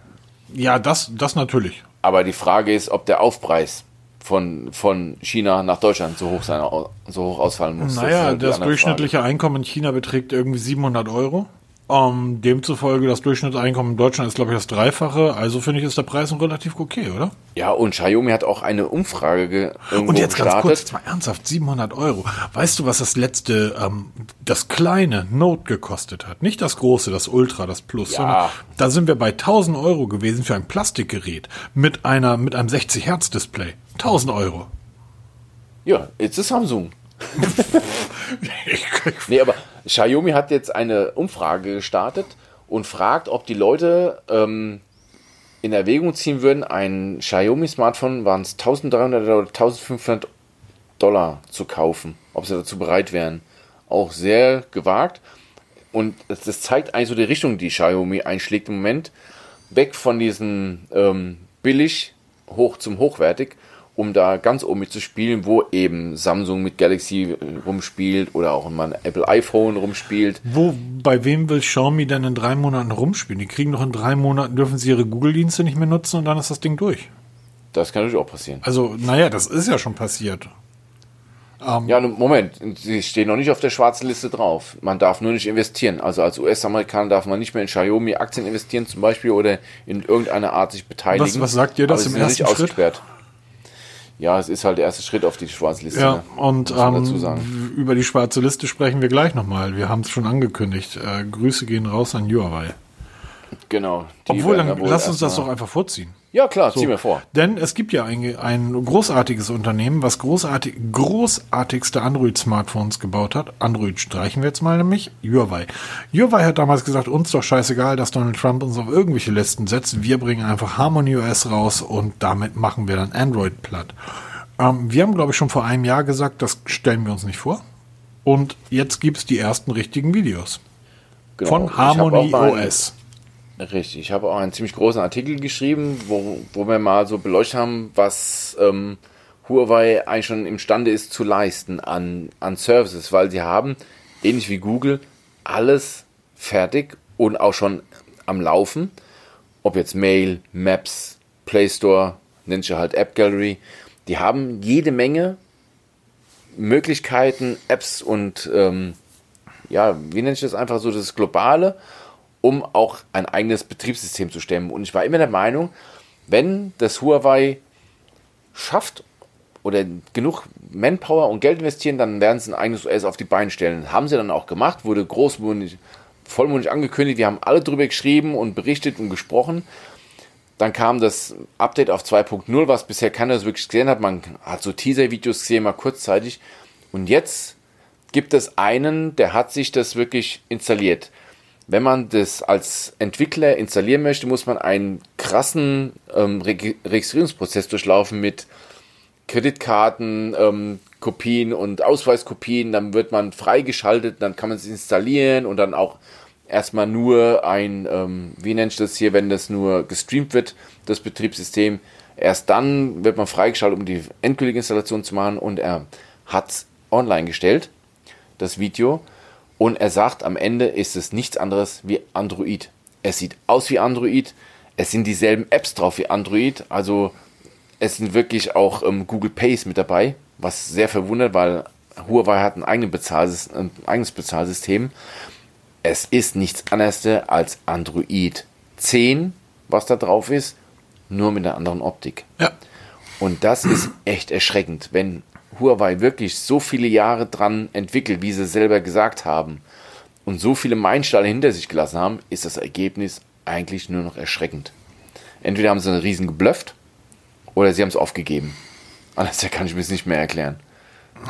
ja, das, das natürlich. Aber die Frage ist, ob der Aufpreis von, von China nach Deutschland so hoch, sein, so hoch ausfallen muss. Naja, das andere durchschnittliche Einkommen in China beträgt irgendwie 700 Euro. Ähm, demzufolge das Durchschnittseinkommen in Deutschland ist, glaube ich, das Dreifache. Also finde ich, ist der Preis relativ okay, oder? Ja, und Xiaomi hat auch eine Umfrage ge- irgendwo Und jetzt ganz gestartet. kurz, jetzt mal ernsthaft, 700 Euro. Weißt du, was das letzte, ähm, das kleine Note gekostet hat? Nicht das große, das Ultra, das Plus, Ja. sondern da sind wir bei 1000 Euro gewesen für ein Plastikgerät mit einer, mit einem 60 Hertz Display. 1000 Euro. Ja, jetzt ist Samsung. <laughs> Nee, aber Xiaomi hat jetzt eine Umfrage gestartet und fragt, ob die Leute ähm, in Erwägung ziehen würden, ein Xiaomi-Smartphone, waren es 1300 oder 1500 Dollar zu kaufen, ob sie dazu bereit wären. Auch sehr gewagt. Und das, zeigt eigentlich so die Richtung, die Xiaomi einschlägt im Moment. Weg von diesem ähm, billig hoch zum hochwertig, um da ganz oben mit zu spielen, wo eben Samsung mit Galaxy äh, rumspielt oder auch mal ein Apple iPhone rumspielt. Wo, bei wem will Xiaomi denn in drei Monaten rumspielen? Die kriegen doch in drei Monaten, dürfen sie ihre Google-Dienste nicht mehr nutzen und dann ist das Ding durch. Das kann natürlich auch passieren. Also, naja, das ist ja schon passiert. Ja, nun, Moment, sie stehen noch nicht auf der schwarzen Liste drauf. Man darf nur nicht investieren. Also als US-Amerikaner darf man nicht mehr in Xiaomi-Aktien investieren zum Beispiel oder in irgendeiner Art sich beteiligen. Was- was sagt dir das im ersten Schritt? ausgesperrt. Ja, es ist halt der erste Schritt auf die schwarze Liste. Ja, ne? und ähm, über die schwarze Liste sprechen wir gleich nochmal. Wir haben es schon angekündigt. Äh, Grüße gehen raus an Huawei. Genau. Obwohl, dann lass uns das doch einfach vorziehen. Ja, klar, zieh mir vor. Denn es gibt ja ein, ein großartiges Unternehmen, was großartig, großartigste Android-Smartphones gebaut hat. Android streichen wir jetzt mal nämlich. Huawei. Huawei hat damals gesagt, uns doch scheißegal, dass Donald Trump uns auf irgendwelche Listen setzt. Wir bringen einfach Harmony OS raus und damit machen wir dann Android platt. Ähm, wir haben, glaube ich, schon vor einem Jahr gesagt, das stellen wir uns nicht vor. Und jetzt gibt es die ersten richtigen Videos. Genau. Von Harmony OS. Richtig, ich habe auch einen ziemlich großen Artikel geschrieben, wo, wo wir mal so beleuchtet haben, was ähm, Huawei eigentlich schon imstande ist zu leisten an, an Services, weil sie haben, ähnlich wie Google, alles fertig und auch schon am Laufen. Ob jetzt Mail, Maps, Play Store, nennt sich halt App Gallery. Die haben jede Menge Möglichkeiten, Apps und ähm, ja, wie nenne ich das einfach so, das Globale um auch ein eigenes Betriebssystem zu stemmen. Und ich war immer der Meinung, wenn das Huawei schafft oder genug Manpower und Geld investieren, dann werden sie ein eigenes OS auf die Beine stellen. Haben sie dann auch gemacht, wurde großmundig, vollmundig angekündigt. Wir haben alle drüber geschrieben und berichtet und gesprochen. Dann kam das Update auf 2.0, was bisher keiner so wirklich gesehen hat. Man hat so Teaser-Videos gesehen, mal kurzzeitig. Und jetzt gibt es einen, der hat sich das wirklich installiert wenn man das als Entwickler installieren möchte, muss man einen krassen ähm, Reg Registrierungsprozess durchlaufen mit Kreditkarten, ähm, Kopien und Ausweiskopien. Dann wird man freigeschaltet, dann kann man es installieren und dann auch erstmal nur ein, ähm, wie nennt ich das hier, wenn das nur gestreamt wird, das Betriebssystem. Erst dann wird man freigeschaltet, um die endgültige Installation zu machen und er hat es online gestellt, das Video. Und er sagt, am Ende ist es nichts anderes wie Android. Es sieht aus wie Android. Es sind dieselben Apps drauf wie Android. Also es sind wirklich auch ähm, Google Pays mit dabei, was sehr verwundert, weil Huawei hat ein, eigenes, Bezahlsys ein eigenes Bezahlsystem. Es ist nichts anderes als Android 10, was da drauf ist, nur mit einer anderen Optik. Ja. Und das ist echt erschreckend, wenn Huawei wirklich so viele Jahre dran entwickelt, wie sie selber gesagt haben, und so viele Meilensteine hinter sich gelassen haben, ist das Ergebnis eigentlich nur noch erschreckend. Entweder haben sie einen riesen geblufft oder sie haben es aufgegeben. Anders kann ich mir nicht mehr erklären.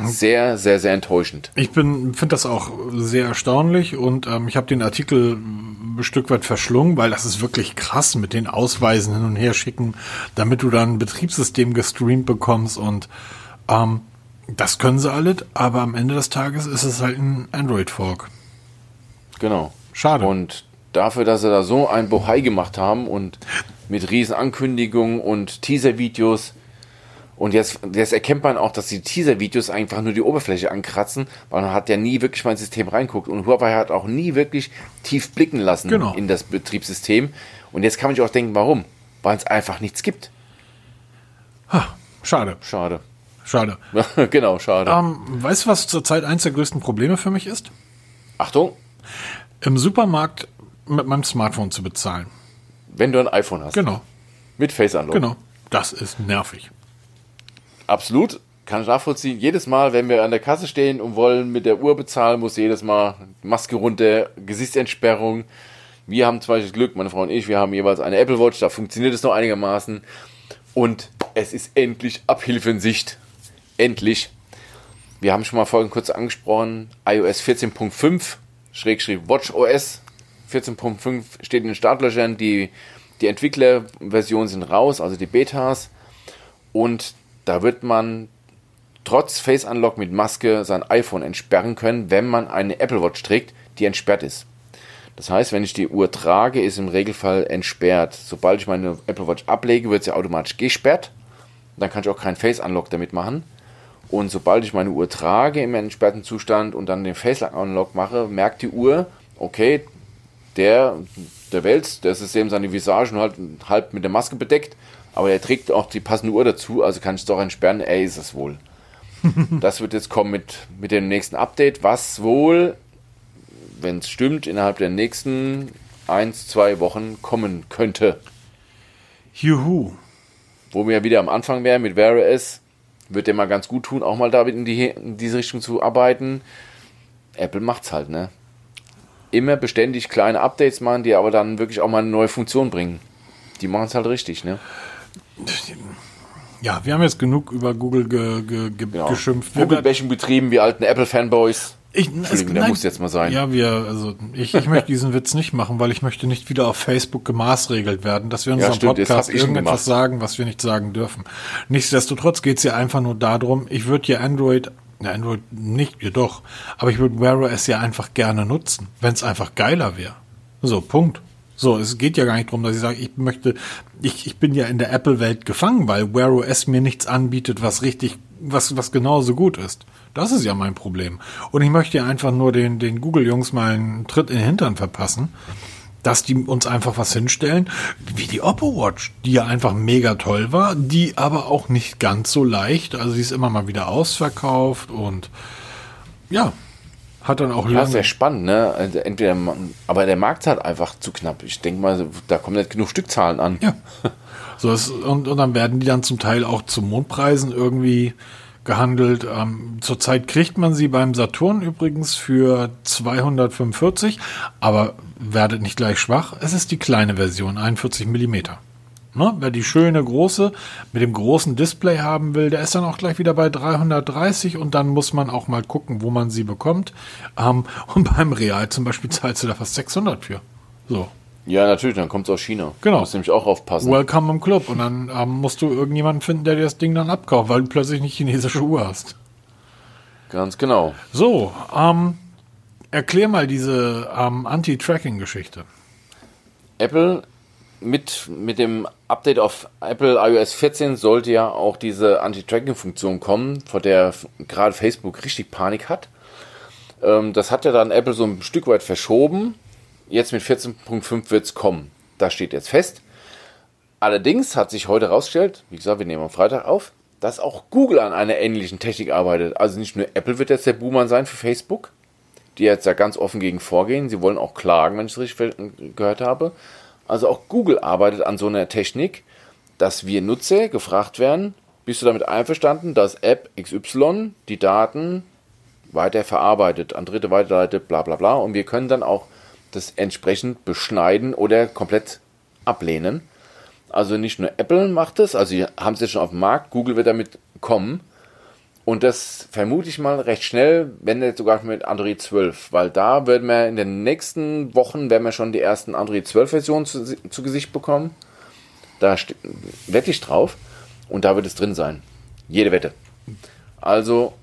Sehr, sehr, sehr enttäuschend. Ich finde das auch sehr erstaunlich und ähm, ich habe den Artikel ein Stück weit verschlungen, weil das ist wirklich krass mit den Ausweisen hin und her schicken, damit du dann ein Betriebssystem gestreamt bekommst und ähm, das können sie alle, aber am Ende des Tages ist es halt ein Android-Fork. Genau. Schade. Und dafür, dass sie da so ein Bohai gemacht haben und mit riesen Ankündigungen und Teaser-Videos. Und jetzt, jetzt erkennt man auch, dass die Teaser-Videos einfach nur die Oberfläche ankratzen, weil man hat ja nie wirklich mal ins System reinguckt. Und Huawei hat auch nie wirklich tief blicken lassen Genau. in das Betriebssystem. Und jetzt kann man sich auch denken, warum? Weil es einfach nichts gibt. Ha, schade, Schade. Schade. <laughs> genau, schade. Ähm, weißt du, was zurzeit eins der größten Probleme für mich ist? Achtung, Im Supermarkt mit meinem Smartphone zu bezahlen. wenn du ein iPhone hast. Genau, Mit Face Unlock. genau. Das ist nervig. Absolut. Kann ich nachvollziehen. Jedes Mal, wenn wir an der Kasse stehen und wollen mit der Uhr bezahlen, muss jedes Mal Maske runter, Gesichtsentsperrung. Wir haben zum Beispiel das Glück, meine Frau und ich, wir haben jeweils eine Apple Watch, da funktioniert es noch einigermaßen. Und es ist endlich Abhilfe in Sicht. Endlich. Wir haben schon mal vorhin kurz angesprochen, iOS 14.5, Schrägstrich WatchOS 14.5 steht in den Startlöchern, die, die Entwicklerversionen sind raus, also die Betas. Und da wird man trotz Face Unlock mit Maske sein iPhone entsperren können, wenn man eine Apple Watch trägt, die entsperrt ist. Das heißt, wenn ich die Uhr trage, ist im Regelfall entsperrt. Sobald ich meine Apple Watch ablege, wird sie automatisch gesperrt. Dann kann ich auch keinen Face Unlock damit machen. Und sobald ich meine Uhr trage im entsperrten Zustand und dann den Face Unlock mache, merkt die Uhr, okay, der, der Wels, der System seine Visage nur halt halb mit der Maske bedeckt, aber er trägt auch die passende Uhr dazu, also kann ich es doch entsperren, er ist es wohl. <laughs> das wird jetzt kommen mit, mit dem nächsten Update, was wohl, wenn es stimmt, innerhalb der nächsten eins, zwei Wochen kommen könnte. Juhu. Wo wir wieder am Anfang wären mit Wear OS, wird der mal ganz gut tun, auch mal damit in, die, in diese Richtung zu arbeiten. Apple macht's halt, ne? Immer beständig kleine Updates machen, die aber dann wirklich auch mal eine neue Funktion bringen. Die machen es halt richtig, ne? Ja, wir haben jetzt genug über Google ge, ge, ge Genau. geschimpft. Google-Bashing betrieben, wir alten Apple-Fanboys. Ich, Entschuldigung, der nein. muss jetzt mal sein. Ja, wir, also ich, ich möchte diesen Witz nicht machen, weil ich möchte nicht wieder auf Facebook gemaßregelt werden, dass wir in Ja, unserem stimmt, Podcast irgendetwas sagen, was wir nicht sagen dürfen. Nichtsdestotrotz geht es ja einfach nur darum, ich würde ja Android, ja Android nicht, jedoch, aber ich würde Wear OS ja einfach gerne nutzen, wenn es einfach geiler wäre. So, Punkt. So, es geht ja gar nicht darum, dass ich sage, ich möchte, ich, ich bin ja in der Apple-Welt gefangen, weil Wear OS mir nichts anbietet, was richtig, was, was genauso gut ist. Das ist ja mein Problem. Und ich möchte ja einfach nur den, den Google-Jungs mal einen Tritt in den Hintern verpassen, dass die uns einfach was hinstellen, wie die Oppo Watch, die ja einfach mega toll war, die aber auch nicht ganz so leicht, also sie ist immer mal wieder ausverkauft und ja, hat dann auch Ja, lange- sehr spannend, ne? Also entweder, aber der Markt ist halt einfach zu knapp. Ich denke mal, da kommen nicht genug Stückzahlen an. Ja. <laughs> So ist, und, und dann werden die dann zum Teil auch zu Mondpreisen irgendwie gehandelt. Ähm, zurzeit kriegt man sie beim Saturn übrigens für 245, aber werdet nicht gleich schwach. Es ist die kleine Version, 41 Millimeter. Ne? Wer die schöne große mit dem großen Display haben will, der ist dann auch gleich wieder bei 330 und dann muss man auch mal gucken, wo man sie bekommt. Ähm, und beim Real zum Beispiel zahlst du da fast 600 für. So. Ja, natürlich, dann kommt es aus China. Genau. Muss nämlich auch aufpassen. Welcome im Club. Und dann ähm, musst du irgendjemanden finden, der dir das Ding dann abkauft, weil du plötzlich eine chinesische Uhr hast. Ganz genau. So, ähm, erklär mal diese ähm, Anti-Tracking-Geschichte. Apple mit, mit dem Update auf Apple iOS 14 sollte ja auch diese Anti-Tracking-Funktion kommen, vor der gerade Facebook richtig Panik hat. Ähm, das hat ja dann Apple so ein Stück weit verschoben. Jetzt mit 14.5 wird es kommen. Das steht jetzt fest. Allerdings hat sich heute herausgestellt, wie gesagt, wir nehmen am Freitag auf, dass auch Google an einer ähnlichen Technik arbeitet. Also nicht nur Apple wird jetzt der Boomer sein für Facebook, die jetzt da ganz offen gegen vorgehen. Sie wollen auch klagen, wenn ich es richtig gehört habe. Also auch Google arbeitet an so einer Technik, dass wir Nutzer gefragt werden, bist du damit einverstanden, dass App XY die Daten weiter verarbeitet, an Dritte weiterleitet, bla bla bla. Und wir können dann auch das entsprechend beschneiden oder komplett ablehnen. Also nicht nur Apple macht es, also sie haben es jetzt schon auf dem Markt, Google wird damit kommen. Und das vermute ich mal recht schnell, wenn nicht sogar mit Android 12, weil da werden wir in den nächsten Wochen werden wir schon die ersten Android 12 Versionen zu, zu Gesicht bekommen. Da wette ich drauf und da wird es drin sein. Jede Wette. Also,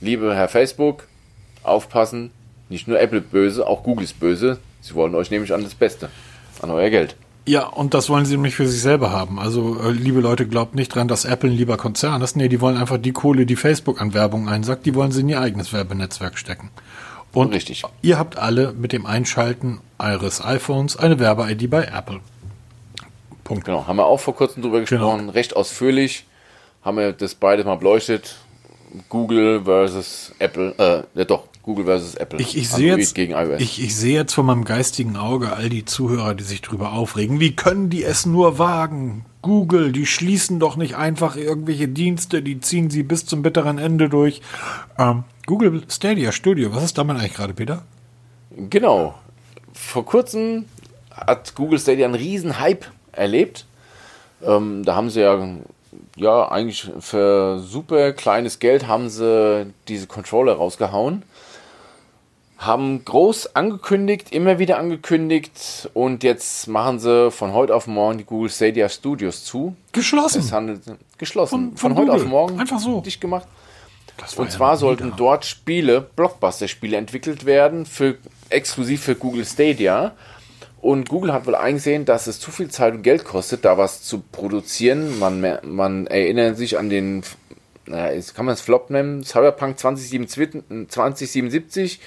liebe Herr Facebook, aufpassen, nicht nur Apple böse, auch Google ist böse. Sie wollen euch nämlich an das Beste, an euer Geld. Ja, und das wollen sie nämlich für sich selber haben. Also, äh, liebe Leute, glaubt nicht dran, dass Apple ein lieber Konzern ist. Nee, die wollen einfach die Kohle, die Facebook an Werbung einsackt, die wollen sie in ihr eigenes Werbenetzwerk stecken. Und Richtig. ihr habt alle mit dem Einschalten eures iPhones eine Werbe-ID bei Apple. Punkt. Genau, haben wir auch vor kurzem drüber gesprochen, recht ausführlich. Haben wir das beides mal beleuchtet. Google versus Apple, äh, ja doch, Google versus Apple. Ich, ich sehe jetzt, ich, ich sehe jetzt vor meinem geistigen Auge all die Zuhörer, die sich drüber aufregen. Wie können die es nur wagen? Google, die schließen doch nicht einfach irgendwelche Dienste, die ziehen sie bis zum bitteren Ende durch. Ähm, Google Stadia Studio, was ist damit eigentlich gerade, Peter? Genau. Vor kurzem hat Google Stadia einen riesen Hype erlebt. Ähm, da haben sie ja, ja, eigentlich für super kleines Geld haben sie diese Controller rausgehauen. Haben groß angekündigt, immer wieder angekündigt und jetzt machen sie von heute auf morgen die Google Stadia Studios zu. Geschlossen. Es handelt geschlossen. Von- Von, von heute Google. auf morgen. Einfach so. Dicht gemacht. Und ja zwar sollten dort Spiele, Blockbuster-Spiele entwickelt werden, für, exklusiv für Google Stadia. Und Google hat wohl eingesehen, dass es zu viel Zeit und Geld kostet, da was zu produzieren. Man, man erinnert sich an den, naja, kann man es Flop nennen, Cyberpunk 2077, 2077.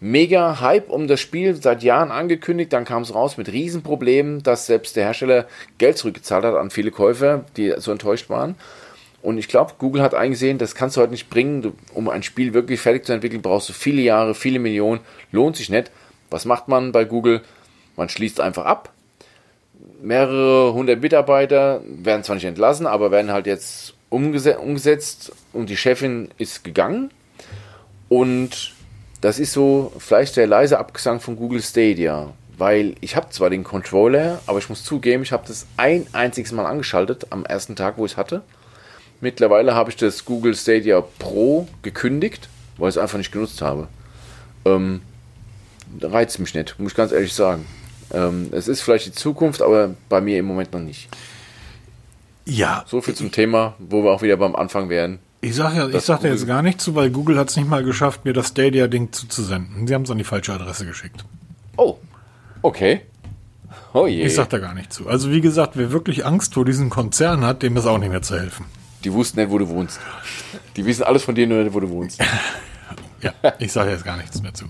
Mega Hype um das Spiel, seit Jahren angekündigt, dann kam es raus mit Riesenproblemen, dass selbst der Hersteller Geld zurückgezahlt hat an viele Käufer, die so enttäuscht waren. Und ich glaube, Google hat eingesehen, das kannst du heute nicht bringen. Du, um ein Spiel wirklich fertig zu entwickeln, brauchst du viele Jahre, viele Millionen. Lohnt sich nicht. Was macht man bei Google? Man schließt einfach ab. Mehrere hundert Mitarbeiter werden zwar nicht entlassen, aber werden halt jetzt umgese umgesetzt und die Chefin ist gegangen. Und das ist so vielleicht der leise Abgesang von Google Stadia. weil ich habe zwar den Controller, aber ich muss zugeben, ich habe das ein einziges Mal angeschaltet am ersten Tag, wo ich es hatte. Mittlerweile habe ich das Google Stadia Pro gekündigt, weil ich es einfach nicht genutzt habe. Ähm, reizt mich nicht, muss ich ganz ehrlich sagen. Ähm, es ist vielleicht die Zukunft, aber bei mir im Moment noch nicht. Ja. So viel zum Thema, wo wir auch wieder beim Anfang wären. Ich sage ja, ich sag da jetzt gar nicht zu, weil Google hat es nicht mal geschafft, mir das Stadia-Ding zuzusenden. Sie haben es an die falsche Adresse geschickt. Oh, okay. Oh je. Ich sag da gar nicht zu. Also wie gesagt, wer wirklich Angst vor diesem Konzern hat, dem ist auch nicht mehr zu helfen. Die wussten nicht, wo du wohnst. Die wissen alles von dir, nur nicht, wo du wohnst. <laughs> ja, ich sage jetzt gar nichts mehr zu.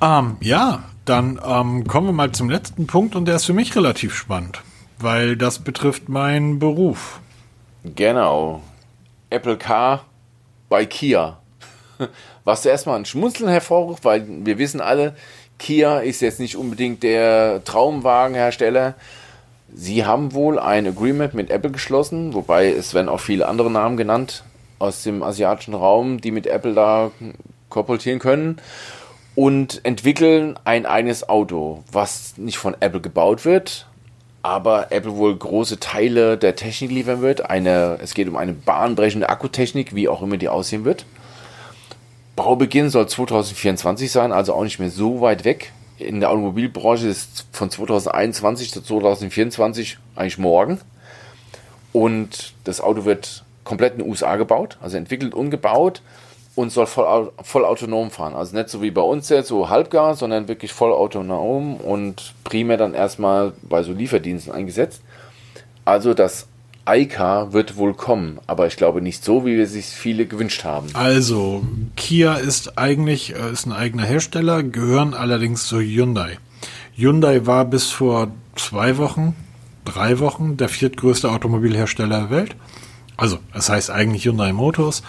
Ähm, ja, dann ähm, kommen wir mal zum letzten Punkt und der ist für mich relativ spannend, weil das betrifft meinen Beruf. Genau. Apple Car bei Kia. <laughs> Was erstmal ein Schmunzeln hervorruft, weil wir wissen alle, Kia ist jetzt nicht unbedingt der Traumwagenhersteller. Sie haben wohl ein Agreement mit Apple geschlossen, wobei es werden auch viele andere Namen genannt aus dem asiatischen Raum, die mit Apple da kooperieren können und entwickeln ein eigenes Auto, was nicht von Apple gebaut wird, aber Apple wohl große Teile der Technik liefern wird. Eine, es geht um eine bahnbrechende Akkutechnik, wie auch immer die aussehen wird. Baubeginn soll 2024 sein, also auch nicht mehr so weit weg. In der Automobilbranche ist von 2021 zu 2024 eigentlich morgen. Und das Auto wird komplett in den USA gebaut, also entwickelt und gebaut und soll voll, voll autonom fahren. Also nicht so wie bei uns jetzt, so halbgar, sondern wirklich voll autonom und primär dann erstmal bei so Lieferdiensten eingesetzt. Also das iCar wird wohl kommen, aber ich glaube nicht so, wie wir sich viele gewünscht haben. Also, Kia ist eigentlich äh, ist ein eigener Hersteller, gehören allerdings zu Hyundai. Hyundai war bis vor zwei Wochen, drei Wochen der viertgrößte Automobilhersteller der Welt. Also, das heißt eigentlich Hyundai Motors.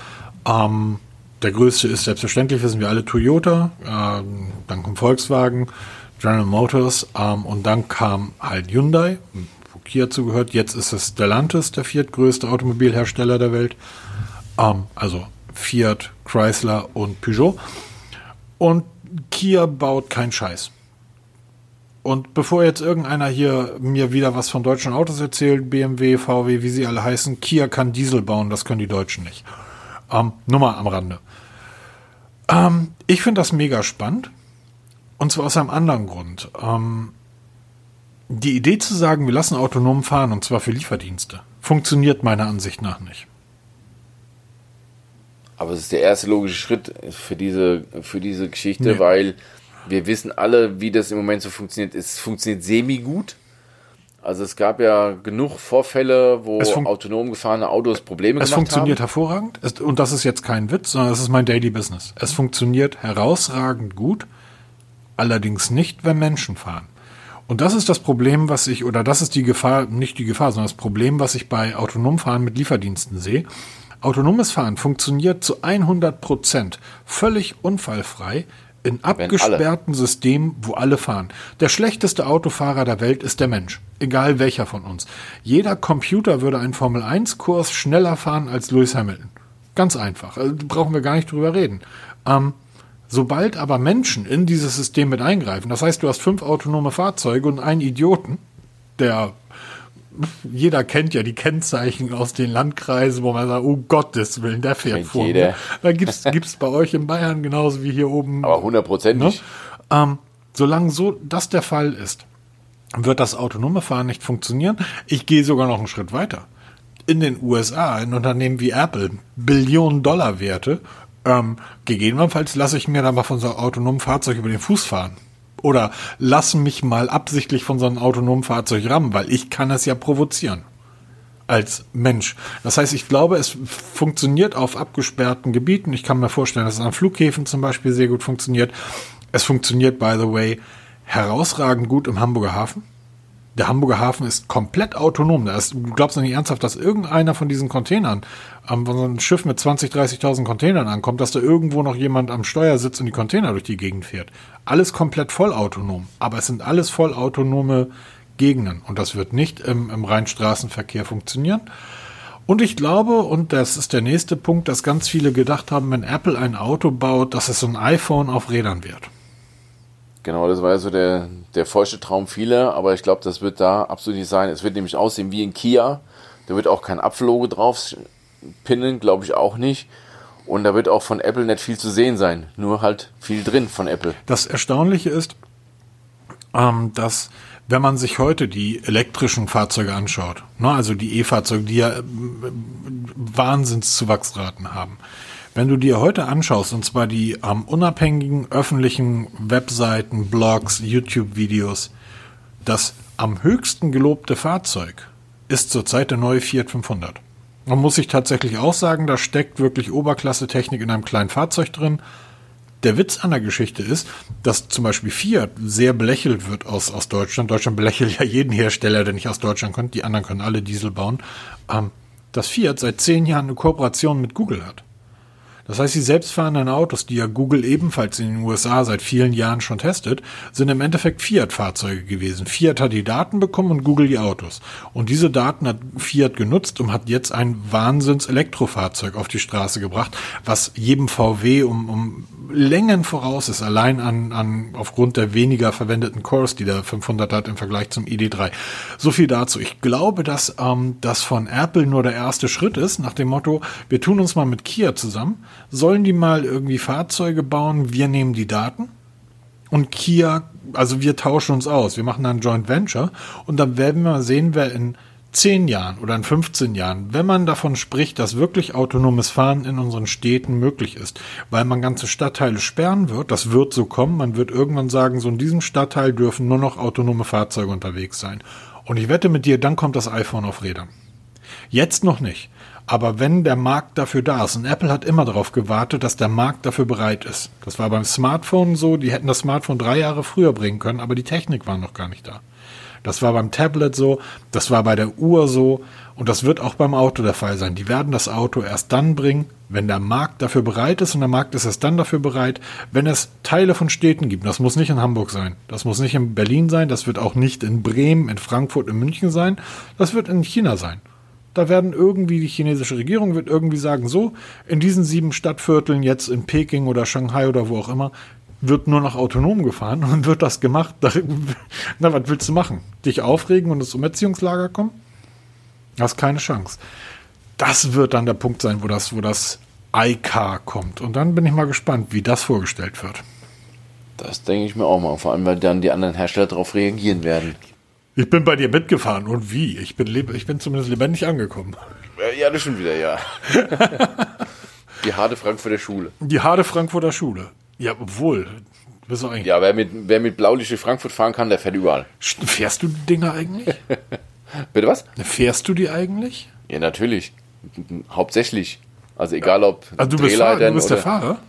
Ähm, der größte ist selbstverständlich, wissen wir alle, Toyota, äh, dann kommt Volkswagen, General Motors ähm, und dann kam halt Hyundai, wo Kia zugehört. Jetzt ist es Stellantis, der viertgrößte Automobilhersteller der Welt. Ähm, also Fiat, Chrysler und Peugeot. Und Kia baut keinen Scheiß. Und bevor jetzt irgendeiner hier mir wieder was von deutschen Autos erzählt, BMW, VW, wie sie alle heißen, Kia kann Diesel bauen, das können die Deutschen nicht. Ähm, nur mal am Rande. Ähm, ich finde das mega spannend. Und zwar aus einem anderen Grund. Ähm, die Idee zu sagen, wir lassen autonom fahren, und zwar für Lieferdienste, funktioniert meiner Ansicht nach nicht. Aber es ist der erste logische Schritt für diese, für diese Geschichte, nee. weil wir wissen alle, wie das im Moment so funktioniert. Es funktioniert semi-gut. Also es gab ja genug Vorfälle, wo autonom gefahrene Autos Probleme gemacht haben. Es funktioniert hervorragend und das ist jetzt kein Witz, sondern das ist mein Daily Business. Es funktioniert herausragend gut, allerdings nicht, wenn Menschen fahren. Und das ist das Problem, was ich, oder das ist die Gefahr, nicht die Gefahr, sondern das Problem, was ich bei autonom Fahren mit Lieferdiensten sehe. Autonomes Fahren funktioniert zu 100 Prozent völlig unfallfrei, in abgesperrten Systemen, wo alle fahren. Der schlechteste Autofahrer der Welt ist der Mensch. Egal welcher von uns. Jeder Computer würde einen Formel-1-Kurs schneller fahren als Lewis Hamilton. Ganz einfach. Also, brauchen wir gar nicht drüber reden. Ähm, sobald aber Menschen in dieses System mit eingreifen, das heißt, du hast fünf autonome Fahrzeuge und einen Idioten, der jeder kennt ja die Kennzeichen aus den Landkreisen, wo man sagt, oh Gottes Willen, der fährt vor. Jeder. Da gibt's gibt's bei euch in Bayern genauso wie hier oben. Aber hundertprozentig. Ne? Ähm, solange so das der Fall ist, wird das autonome Fahren nicht funktionieren. Ich gehe sogar noch einen Schritt weiter. In den USA, in Unternehmen wie Apple, Billionen Dollar Werte, ähm, gegebenenfalls lasse ich mir dann mal von so einem autonomen Fahrzeug über den Fuß fahren oder lassen mich mal absichtlich von so einem autonomen Fahrzeug rammen, weil ich kann es ja provozieren als Mensch. Das heißt, ich glaube, es funktioniert auf abgesperrten Gebieten. Ich kann mir vorstellen, dass es an Flughäfen zum Beispiel sehr gut funktioniert. Es funktioniert, by the way, herausragend gut im Hamburger Hafen. Der Hamburger Hafen ist komplett autonom. Ist, du glaubst nicht ernsthaft, dass irgendeiner von diesen Containern, wenn so ein Schiff mit 20, 30.000 Containern ankommt, dass da irgendwo noch jemand am Steuer sitzt und die Container durch die Gegend fährt. Alles komplett vollautonom. Aber es sind alles vollautonome Gegenden. Und das wird nicht im, im Rheinstraßenverkehr funktionieren. Und ich glaube, und das ist der nächste Punkt, dass ganz viele gedacht haben, wenn Apple ein Auto baut, dass es so ein iPhone auf Rädern wird. Genau, das war ja so der, der feuchte Traum vieler, aber ich glaube, das wird da absolut nicht sein. Es wird nämlich aussehen wie ein Kia. Da wird auch kein Apfellogo drauf pinnen, glaube ich auch nicht. Und da wird auch von Apple nicht viel zu sehen sein. Nur halt viel drin von Apple. Das Erstaunliche ist, ähm, dass wenn man sich heute die elektrischen Fahrzeuge anschaut, ne, also die E-Fahrzeuge, die ja äh, Wahnsinnszuwachsraten haben, wenn du dir heute anschaust, und zwar die ähm, unabhängigen öffentlichen Webseiten, Blogs, YouTube-Videos, das am höchsten gelobte Fahrzeug ist zurzeit der neue Fiat 500. Man muss sich tatsächlich auch sagen, da steckt wirklich Oberklasse-Technik in einem kleinen Fahrzeug drin. Der Witz an der Geschichte ist, dass zum Beispiel Fiat sehr belächelt wird aus, aus Deutschland. Deutschland belächelt ja jeden Hersteller, der nicht aus Deutschland kommt. Die anderen können alle Diesel bauen. Ähm, dass Fiat seit zehn Jahren eine Kooperation mit Google hat. Das heißt, die selbstfahrenden Autos, die ja Google ebenfalls in den USA seit vielen Jahren schon testet, sind im Endeffekt Fiat-Fahrzeuge gewesen. Fiat hat die Daten bekommen und Google die Autos. Und diese Daten hat Fiat genutzt und hat jetzt ein Wahnsinns-Elektrofahrzeug auf die Straße gebracht, was jedem VW um, um Längen voraus ist, allein an, an aufgrund der weniger verwendeten Cores, die der 500 hat im Vergleich zum ID3. So viel dazu. Ich glaube, dass ähm, das von Apple nur der erste Schritt ist, nach dem Motto, wir tun uns mal mit Kia zusammen, sollen die mal irgendwie Fahrzeuge bauen, wir nehmen die Daten und Kia, also wir tauschen uns aus, wir machen dann Joint Venture und dann werden wir sehen, wer in 10 Jahren oder in 15 Jahren, wenn man davon spricht, dass wirklich autonomes Fahren in unseren Städten möglich ist, weil man ganze Stadtteile sperren wird, das wird so kommen, man wird irgendwann sagen, so in diesem Stadtteil dürfen nur noch autonome Fahrzeuge unterwegs sein. Und ich wette mit dir, dann kommt das iPhone auf Rädern. Jetzt noch nicht. Aber wenn der Markt dafür da ist, und Apple hat immer darauf gewartet, dass der Markt dafür bereit ist. Das war beim Smartphone so, die hätten das Smartphone drei Jahre früher bringen können, aber die Technik war noch gar nicht da. Das war beim Tablet so, das war bei der Uhr so und das wird auch beim Auto der Fall sein. Die werden das Auto erst dann bringen, wenn der Markt dafür bereit ist und der Markt ist erst dann dafür bereit, wenn es Teile von Städten gibt. Das muss nicht in Hamburg sein, das muss nicht in Berlin sein, das wird auch nicht in Bremen, in Frankfurt, in München sein, das wird in China sein. Da werden irgendwie die chinesische Regierung wird irgendwie sagen, so, in diesen sieben Stadtvierteln, jetzt in Peking oder Shanghai oder wo auch immer, wird nur noch autonom gefahren und wird das gemacht. <laughs> Na, was willst du machen? Dich aufregen und ins Umerziehungslager kommen? Hast keine Chance. Das wird dann der Punkt sein, wo das, wo das iCar kommt. Und dann bin ich mal gespannt, wie das vorgestellt wird. Das denke ich mir auch mal. Vor allem, weil dann die anderen Hersteller darauf reagieren werden. Ich bin bei dir mitgefahren. Und wie? Ich bin, ich bin zumindest lebendig angekommen. Ja, das schon wieder, ja. <laughs> die harte Frankfurter Schule. Die harte Frankfurter Schule. Ja, obwohl. Bist du eigentlich Ja, wer mit, wer mit Blaulicht Frankfurt fahren kann, der fährt überall. Fährst du die Dinger eigentlich? <laughs> Bitte was? Fährst du die eigentlich? Ja, natürlich. Hauptsächlich. Also egal ob Also du bist, Fahrer, du bist der Fahrer?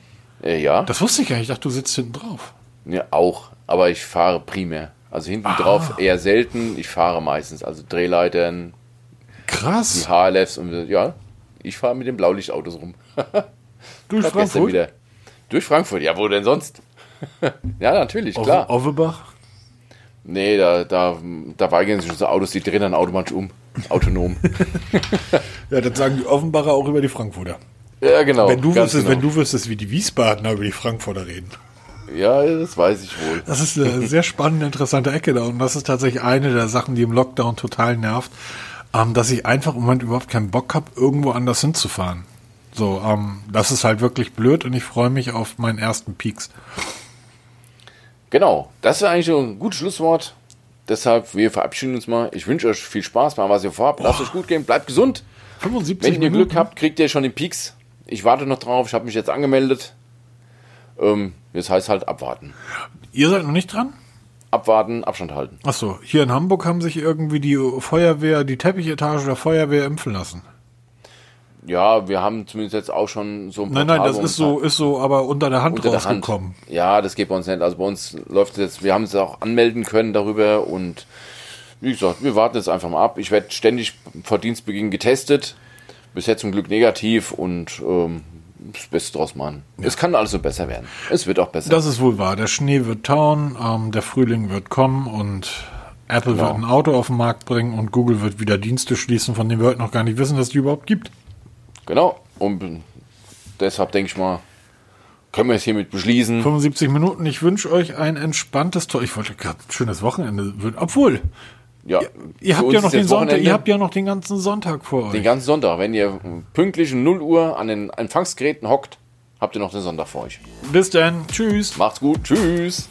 Äh, ja. Das wusste ich gar nicht. Ich dachte, du sitzt hinten drauf. Ja, auch. Aber ich fahre primär. Also hinten drauf eher selten. Ich fahre meistens. Also Drehleitern, Krass. die HLFs und ja. Ich fahre mit den Blaulichtautos rum. <laughs> Durch Frankfurt? wieder. Durch Frankfurt, ja, wo denn sonst? <laughs> ja, natürlich, klar. Ove- Ovebach? Nee, da, da, da weigern sich unsere Autos, die drehen dann automatisch um. Autonom. <laughs> Ja, das sagen die Offenbacher auch über die Frankfurter. ja, genau. wenn, du wüsstest, genau. wenn du wüsstest, wie die Wiesbadener über die Frankfurter reden. Ja, das weiß ich wohl. Das ist eine <laughs> sehr spannende, interessante Ecke da. Und das ist tatsächlich eine der Sachen, die im Lockdown total nervt, ähm, dass ich einfach im Moment überhaupt keinen Bock habe, irgendwo anders hinzufahren. So, ähm, das ist halt wirklich blöd und ich freue mich auf meinen ersten Peaks. Genau, das ist eigentlich schon ein gutes Schlusswort. Deshalb, wir verabschieden uns mal. Ich wünsche euch viel Spaß bei was ihr vorhabt. Lasst euch gut gehen, bleibt gesund. 75 Wenn ihr Minuten. Glück habt, kriegt ihr schon den Peaks. Ich warte noch drauf, ich habe mich jetzt angemeldet. Ähm, das heißt halt abwarten. Ihr seid noch nicht dran? Abwarten, Abstand halten. Achso, hier in Hamburg haben sich irgendwie die Feuerwehr, die Teppichetage der Feuerwehr impfen lassen. Ja, wir haben zumindest jetzt auch schon so ein Nein, nein, Portal, das ist so, ist so aber unter der Hand unter der Hand. rausgekommen. Ja, das geht bei uns nicht. Also bei uns läuft es jetzt, wir haben es auch anmelden können darüber und wie gesagt, wir warten jetzt einfach mal ab. Ich werde ständig vor Dienstbeginn getestet. Bisher zum Glück negativ und ähm, das Beste draus machen. Es kann alles so besser werden. Es wird auch besser. Das ist wohl wahr. Der Schnee wird tauen, ähm, der Frühling wird kommen und Apple Genau. wird ein Auto auf den Markt bringen und Google wird wieder Dienste schließen, von denen wir heute noch gar nicht wissen, dass es die überhaupt gibt. Genau. Und deshalb denke ich mal, können wir es hiermit beschließen. 75 Minuten. Ich wünsche euch ein entspanntes, Tor. Ich wollte gerade ein schönes. Obwohl, Ja, ihr habt ja noch den Sonntag, ihr habt ja noch den ganzen Sonntag vor euch. den ganzen Sonntag. Wenn ihr pünktlich um 0 Uhr an den Empfangsgeräten hockt, habt ihr noch den Sonntag vor euch. Bis dann. Tschüss. Macht's gut. Tschüss.